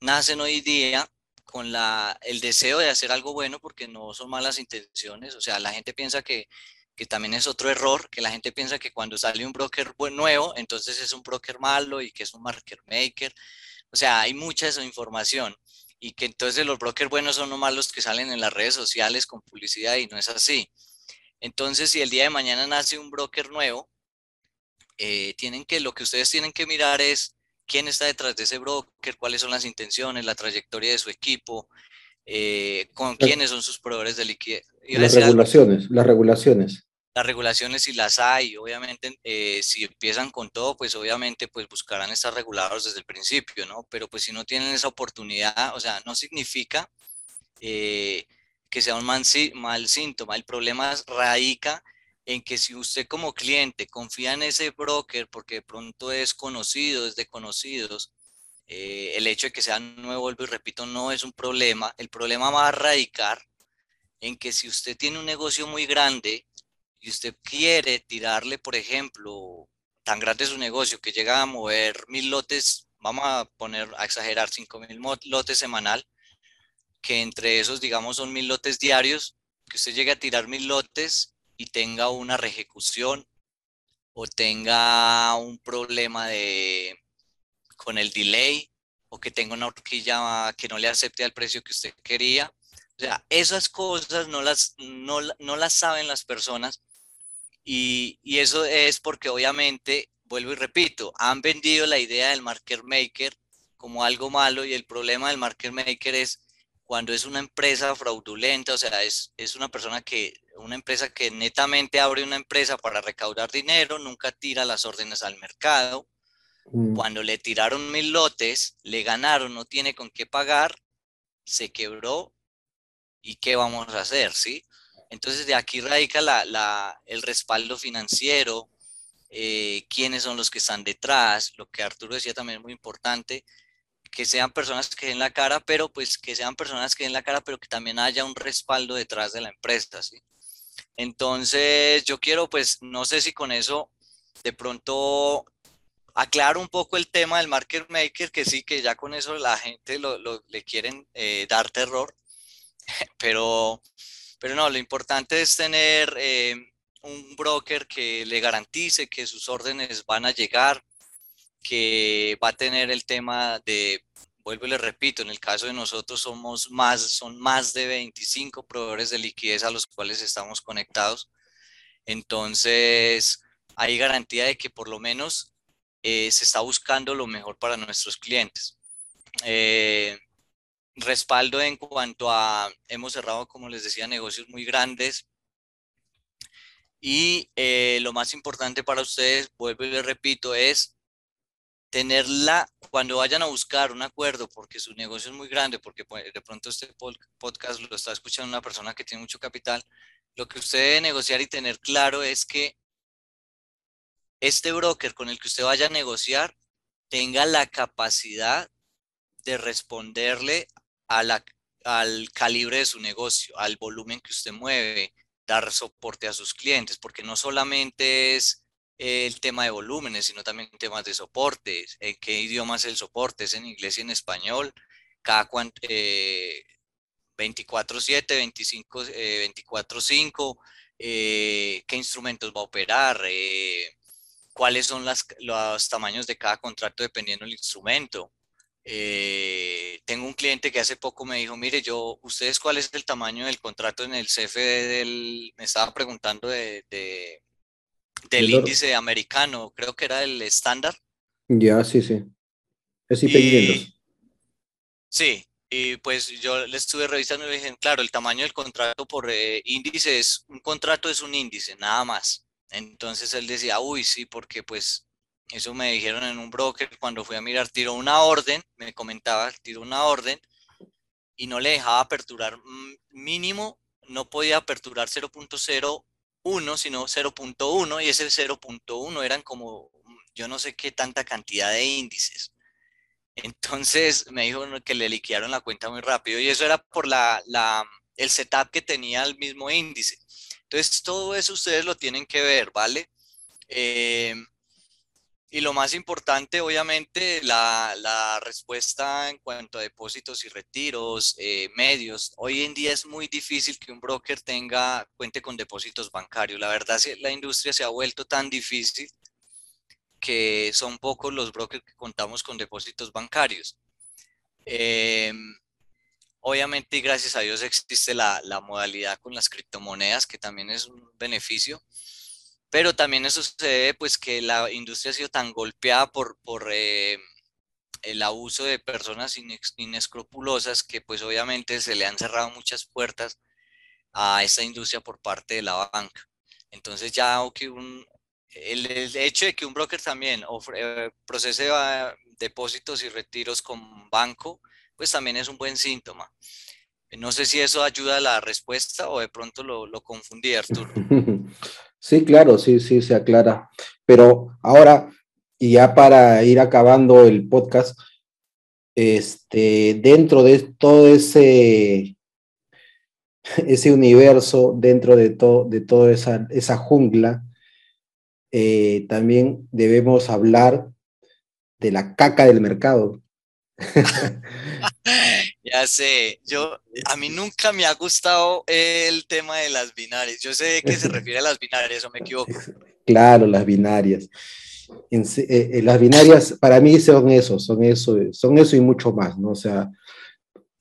nacen hoy día con la, el deseo de hacer algo bueno porque no son malas intenciones. O sea, la gente piensa que, que también es otro error, que la gente piensa que cuando sale un broker nuevo, entonces es un broker malo y que es un market maker. O sea, hay mucha esa información y que entonces los brokers buenos son nomás los que salen en las redes sociales con publicidad y no es así. Entonces, si el día de mañana nace un broker nuevo, eh, tienen que, lo que ustedes tienen que mirar es quién está detrás de ese broker, cuáles son las intenciones, la trayectoria de su equipo, eh, con quiénes son sus proveedores de liquidez. Las regulaciones, las regulaciones. Las regulaciones si las hay, obviamente, eh, si empiezan con todo, pues obviamente pues buscarán estar regulados desde el principio, ¿no? Pero pues si no tienen esa oportunidad, o sea, no significa que sea un mal, síntoma, el problema radica en que si usted como cliente confía en ese broker porque de pronto es conocido, es de conocidos, eh, el hecho de que sea nuevo, vuelvo repito, no es un problema. El problema va a radicar en que si usted tiene un negocio muy grande y usted quiere tirarle, por ejemplo, tan grande su negocio que llega a mover mil lotes, vamos a poner, a exagerar, cinco mil lotes semanal, que entre esos, digamos, son mil lotes diarios, que usted llegue a tirar mil lotes y tenga una reejecución o tenga un problema de, con el delay o que tenga una horquilla que no le acepte al precio que usted quería. O sea, esas cosas no las, no, no las saben las personas y, y, eso es porque obviamente, vuelvo y repito, han vendido la idea del market maker como algo malo y el problema del market maker es cuando es una empresa fraudulenta, o sea, es, es una persona que una empresa que netamente abre una empresa para recaudar dinero, nunca tira las órdenes al mercado. Mm. Cuando le tiraron mil lotes, le ganaron, no tiene con qué pagar, se quebró y qué vamos a hacer, ¿sí? Entonces de aquí radica el respaldo financiero, eh, quiénes son los que están detrás, lo que Arturo decía también es muy importante, que sean personas que den la cara, pero pues que sean personas que la cara, pero que también haya un respaldo detrás de la empresa. Entonces, yo quiero, pues, no sé si con eso de pronto aclaro un poco el tema del market maker, que sí, que ya con eso la gente lo, le quieren eh, dar terror, pero, pero no, lo importante es tener eh, un broker que le garantice que sus órdenes van a llegar, que va a tener el tema de, vuelvo y le repito, en el caso de nosotros somos más, son más de 25 proveedores de liquidez a los cuales estamos conectados. Entonces, hay garantía de que por lo menos eh, se está buscando lo mejor para nuestros clientes. Eh, respaldo en cuanto a, hemos cerrado, como les decía, negocios muy grandes. Y eh, lo más importante para ustedes, vuelvo y repito, es tenerla cuando vayan a buscar un acuerdo, porque su negocio es muy grande, porque pues, de pronto este podcast lo está escuchando una persona que tiene mucho capital, lo que usted debe negociar y tener claro es que este broker con el que usted vaya a negociar tenga la capacidad de responderle al calibre de su negocio, al volumen que usted mueve, dar soporte a sus clientes, porque no solamente es el tema de volúmenes, sino también temas de soporte. ¿En qué idioma es el soporte? ¿Es en inglés y en español? Cada eh, 24-7, 25, 24-5, qué instrumentos va a operar, eh, cuáles son las, los tamaños de cada contrato dependiendo del instrumento. Eh, tengo un cliente que hace poco me dijo, mire, yo, ¿ustedes cuál es el tamaño del contrato en el CFD del, me estaba preguntando de, del índice americano, creo que era el estándar. Ya, sí, sí. Es y, Sí, y pues yo le estuve revisando y dije, claro, el tamaño del contrato por eh, índice es, un contrato es un índice, nada más. Entonces él decía, uy, sí, porque pues eso me dijeron en un broker cuando fui a mirar, tiró una orden, me comentaba, tiró una orden y no le dejaba aperturar mm, mínimo, no podía aperturar 0.01, sino 0.1 y ese 0.1 eran como, yo no sé qué tanta cantidad de índices. Entonces me dijo que le liquidaron la cuenta muy rápido y eso era por la, la, el setup que tenía el mismo índice. Entonces, todo eso ustedes lo tienen que ver, ¿vale? Eh, y lo más importante, obviamente, la, respuesta en cuanto a depósitos y retiros, eh, medios. Hoy en día es muy difícil que un broker tenga, cuente con depósitos bancarios. La verdad, la industria se ha vuelto tan difícil que son pocos los brokers que contamos con depósitos bancarios. Eh, Obviamente y gracias a Dios existe la, modalidad con las criptomonedas, que también es un beneficio, pero también eso sucede pues que la industria ha sido tan golpeada por, por eh, el abuso de personas inescrupulosas que pues obviamente se le han cerrado muchas puertas a esta industria por parte de la banca. Entonces ya que un, el, hecho de que un broker también eh, procese ah, depósitos y retiros con banco, pues también es un buen síntoma. No sé si eso ayuda a la respuesta o de pronto lo, lo confundí, Arturo. Sí, claro, sí, sí, se aclara. Pero ahora, y ya para ir acabando el podcast, este, dentro de todo ese, ese universo, dentro de, todo de toda esa, esa jungla, eh, también debemos hablar de la caca del mercado. ya sé, yo a mí nunca me ha gustado el tema de las binarias. Yo sé de qué se refiere a las binarias, o me equivoco. Claro, las binarias. En, eh, eh, las binarias para mí son eso, son eso, son eso y mucho más, ¿no? O sea,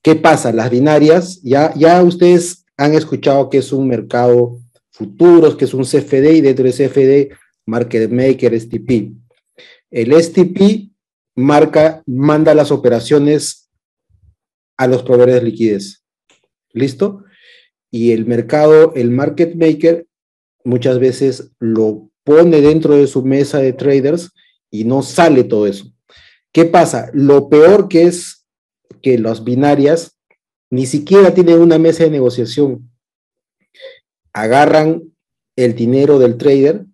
¿qué pasa? Las binarias, ya, ya ustedes han escuchado que es un mercado futuros, que es un CFD y dentro de CFD, Market Maker, STP. El STP marca, manda las operaciones a los proveedores de liquidez. ¿Listo? Y el mercado, el market maker, muchas veces lo pone dentro de su mesa de traders y no sale todo eso. ¿Qué pasa? Lo peor que es que las binarias ni siquiera tienen una mesa de negociación. Agarran el dinero del trader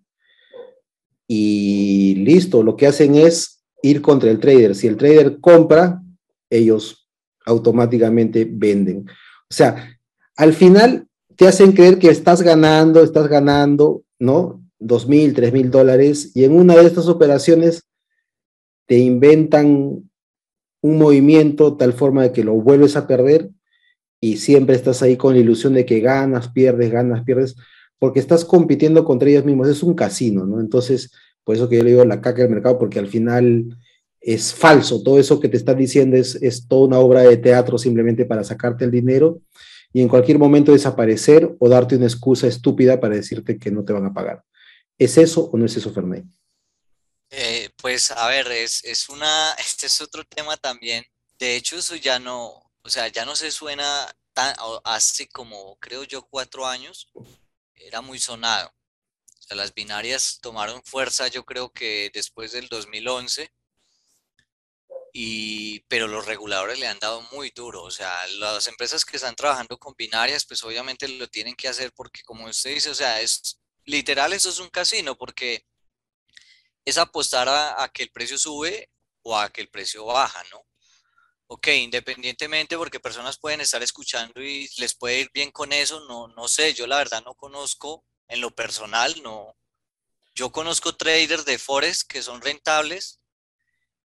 y listo, lo que hacen es ir contra el trader. Si el trader compra, ellos automáticamente venden. O sea, al final te hacen creer que estás ganando, estás ganando, ¿no? Dos mil, tres mil dólares, y en una de estas operaciones te inventan un movimiento tal forma de que lo vuelves a perder y siempre estás ahí con la ilusión de que ganas, pierdes, ganas, pierdes, porque estás compitiendo contra ellos mismos. Es un casino, ¿no? Entonces, por eso que yo le digo la caca del mercado, porque al final es falso. Todo eso que te están diciendo es, es toda una obra de teatro simplemente para sacarte el dinero y en cualquier momento desaparecer o darte una excusa estúpida para decirte que no te van a pagar. ¿Es eso o no es eso, Fernando? Eh, pues a ver, es, es, una, este es otro tema también. De hecho, eso ya no, o sea, ya no se suena tan, hace como, creo yo, cuatro años, era muy sonado. Las binarias tomaron fuerza, yo creo que después del 2011, y, pero los reguladores le han dado muy duro. O sea, las empresas que están trabajando con binarias, pues obviamente lo tienen que hacer porque, como usted dice, o sea, es literal, eso es un casino, porque es apostar a, que el precio sube o a que el precio baja, ¿no? Ok, independientemente, porque personas pueden estar escuchando y les puede ir bien con eso, no, no sé, yo la verdad no conozco en lo personal, no. Yo conozco traders de Forex que son rentables,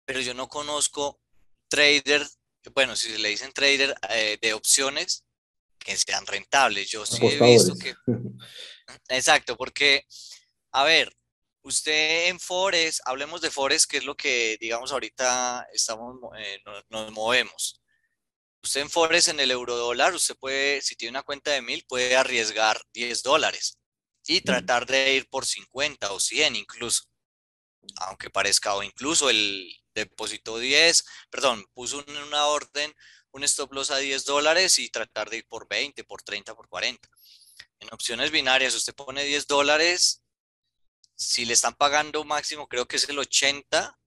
pero yo no conozco traders, bueno, si se le dicen trader eh, de opciones que sean rentables. Yo sí he visto que... Exacto, porque, a ver, Usted en Forex, hablemos de Forex, que es lo que, digamos, ahorita estamos, eh, nos, movemos. Usted en Forex, en el euro dólar, usted puede, si tiene una cuenta de mil, puede arriesgar 10 dólares y tratar de ir por 50 o 100 incluso. Aunque parezca, o incluso el depósito 10, perdón, puso una orden, un stop loss a 10 dólares y tratar de ir por 20, por 30, por 40. En opciones binarias, usted pone 10 dólares si le están pagando máximo, creo que es el 80.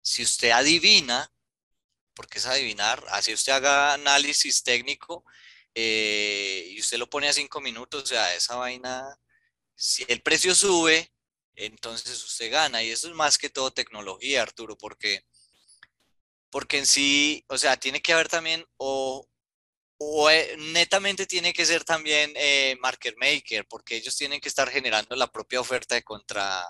Si usted adivina, porque es adivinar, así usted haga análisis técnico eh, y usted lo pone a 5 minutos, o sea, esa vaina, si el precio sube, entonces usted gana. Y eso es más que todo tecnología, Arturo, porque, porque en sí, o sea, tiene que haber también o o eh, netamente tiene que ser también eh, market maker, porque ellos tienen que estar generando la propia oferta de contra,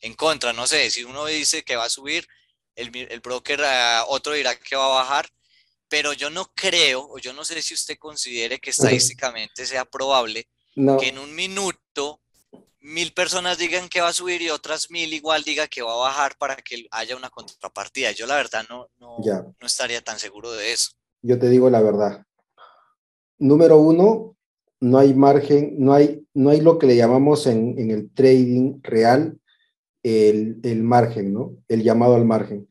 en contra, no sé, si uno dice que va a subir, el, el broker, uh, otro dirá que va a bajar, pero yo no creo, o yo no sé si usted considere que estadísticamente sea probable que en un minuto mil personas digan que va a subir y otras mil igual diga que va a bajar para que haya una contrapartida. Yo la verdad no, no, no estaría tan seguro de eso. Yo te digo la verdad, número uno, no hay margen, no hay, no hay lo que le llamamos en, el trading real el, margen, ¿no? El llamado al margen.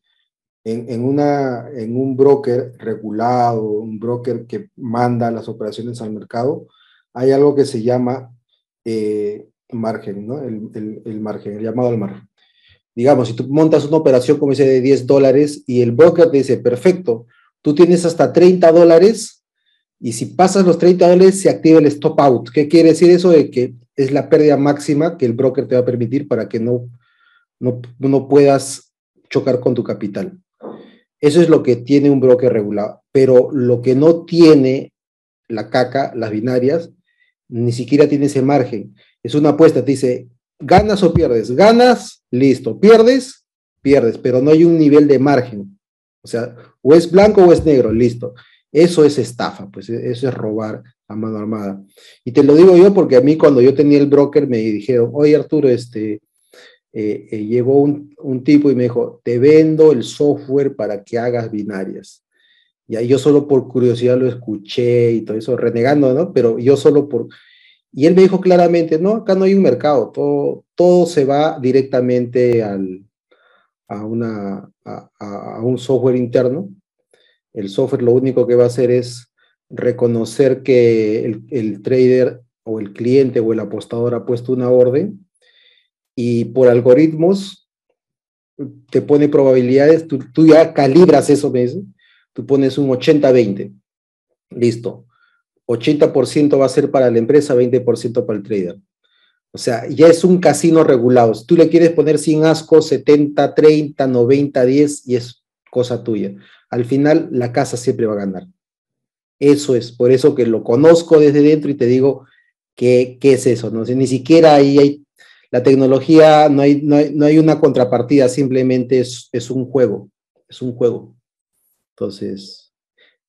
En, una, en un broker regulado, un broker que manda las operaciones al mercado, hay algo que se llama eh, margen, ¿no? El, el, margen, el llamado al margen. Digamos, si tú montas una operación como ese de 10 dólares y el broker te dice, perfecto, tú tienes hasta 30 dólares y si pasas los 30 dólares, se activa el stop out. ¿Qué quiere decir eso? De que es la pérdida máxima que el broker te va a permitir para que no, no, no puedas chocar con tu capital. Eso es lo que tiene un broker regulado. Pero lo que no tiene la caca, las binarias, ni siquiera tiene ese margen. Es una apuesta, te dice, ganas o pierdes. Ganas, listo. Pierdes, pierdes, pero no hay un nivel de margen. O sea, o es blanco o es negro, listo. Eso es estafa, pues e-, eso es robar a mano armada. Y te lo digo yo porque a mí cuando yo tenía el broker me dijeron, oye Arturo, este, eh, eh, llegó un, tipo y me dijo, te vendo el software para que hagas binarias. Y ahí yo solo por curiosidad lo escuché y todo eso, renegando, ¿no? Pero yo solo por... Y él me dijo claramente, no, acá no hay un mercado, todo, todo se va directamente al, a, una, a un software interno el software lo único que va a hacer es reconocer que el, trader o el cliente o el apostador ha puesto una orden y por algoritmos te pone probabilidades, tú, ya calibras eso, ¿ves? Tú pones un 80-20, listo. 80% va a ser para la empresa, 20% para el trader. O sea, ya es un casino regulado. Si tú le quieres poner sin asco 70, 30, 90, 10 y es cosa tuya. Al final, la casa siempre va a ganar. Eso es, por eso que lo conozco desde dentro y te digo, ¿qué, qué es eso? No sé, ni siquiera ahí hay, la tecnología, no hay, no hay, una contrapartida, simplemente es, es un juego, es un juego. Entonces,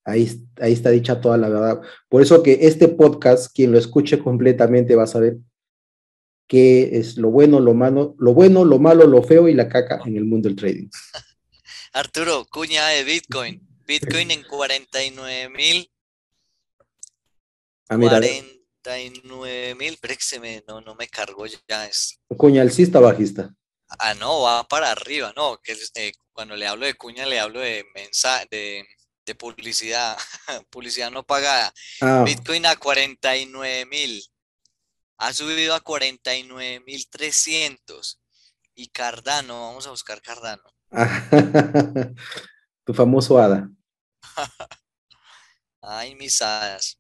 ahí, ahí está dicha toda la verdad. Por eso que este podcast, quien lo escuche completamente va a saber qué es lo bueno, lo malo, lo bueno, lo malo, lo feo y la caca en el mundo del trading. Arturo, cuña de Bitcoin. Bitcoin en 49 mil. 49 mil, pero que se me, no, no me cargó ya esto. Cuña alcista bajista. Ah, no, va para arriba, no, que eh, cuando le hablo de cuña le hablo de mensaje, de, de, publicidad, publicidad no pagada. Ah. Bitcoin a 49 mil, ha subido a 49 mil 300 y Cardano, vamos a buscar Cardano. tu famoso hada. Ay, mis hadas.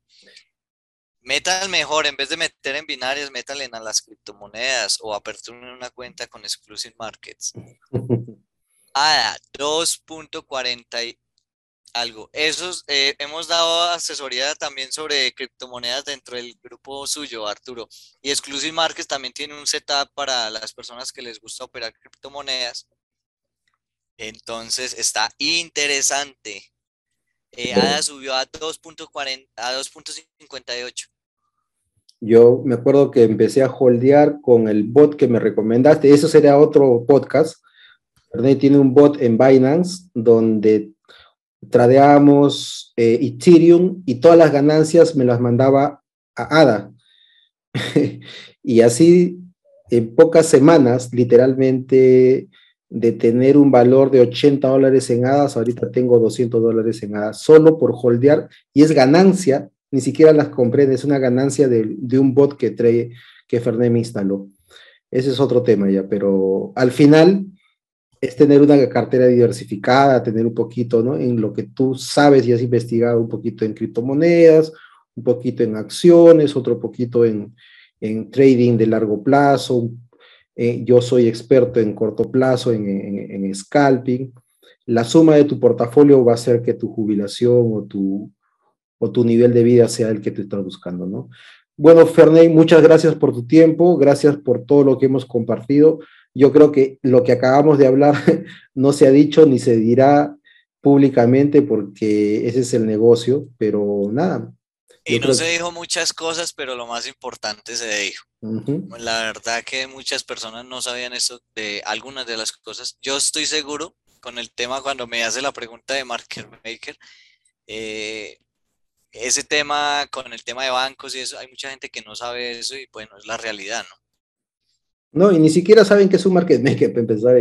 Metal mejor, en vez de meter en binarias, métale en a las criptomonedas o aperturen una cuenta con Exclusive Markets. ADA, 2.40 algo. Esos, eh, hemos dado asesoría también sobre criptomonedas dentro del grupo suyo, Arturo. Y Exclusive Markets también tiene un setup para las personas que les gusta operar criptomonedas. Entonces está interesante. Eh, ADA subió a 2.40 a 2.58. Yo me acuerdo que empecé a holdear con el bot que me recomendaste. Eso sería otro podcast. Tiene un bot en Binance donde tradeábamos eh, Ethereum y todas las ganancias me las mandaba a ADA. y así, en pocas semanas, literalmente de tener un valor de 80 dólares en hadas, ahorita tengo 200 dólares en hadas, solo por holdear, y es ganancia, ni siquiera las compré, es una ganancia de, un bot que, trae, que Fernet me instaló. Ese es otro tema ya, pero al final es tener una cartera diversificada, tener un poquito, ¿no? En lo que tú sabes y has investigado un poquito en criptomonedas, un poquito en acciones, otro poquito en, en trading de largo plazo, eh, yo soy experto en corto plazo, en, scalping. La suma de tu portafolio va a hacer que tu jubilación o tu, o tu nivel de vida sea el que te estás buscando, ¿no? Bueno, Ferney, muchas gracias por tu tiempo, gracias por todo lo que hemos compartido. Yo creo que lo que acabamos de hablar no se ha dicho ni se dirá públicamente porque ese es el negocio, pero nada, y no se dijo muchas cosas, pero lo más importante se dijo. La verdad que muchas personas no sabían eso de algunas de las cosas. Yo estoy seguro con el tema cuando me hace la pregunta de Market Maker, eh, ese tema con el tema de bancos y eso, hay mucha gente que no sabe eso y bueno, es la realidad, ¿no? No, y ni siquiera saben que es un market maker, para empezar.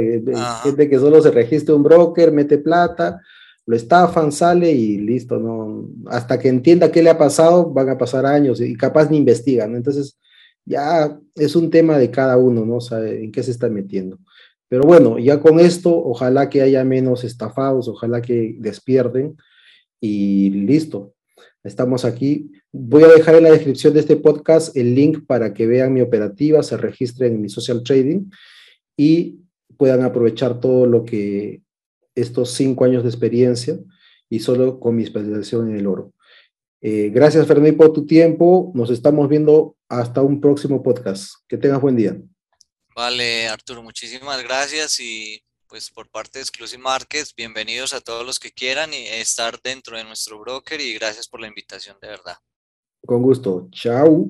Gente que solo se registra un broker, mete plata, lo estafan, sale y listo, ¿no? Hasta que entienda qué le ha pasado, van a pasar años y capaz ni investigan, Entonces, ya es un tema de cada uno, ¿no? O en qué se está metiendo. Pero bueno, ya con esto, ojalá que haya menos estafados, ojalá que despierten y listo. Estamos aquí. Voy a dejar en la descripción de este podcast el link para que vean mi operativa, se registren en mi social trading y puedan aprovechar todo lo que estos cinco años de experiencia y solo con mi especialización en el oro. Eh, gracias, Fernando, por tu tiempo. Nos estamos viendo hasta un próximo podcast. Que tengas buen día. Vale, Arturo, muchísimas gracias y pues por parte de Exclusive Markets, bienvenidos a todos los que quieran y estar dentro de nuestro broker y gracias por la invitación, de verdad. Con gusto. Chao.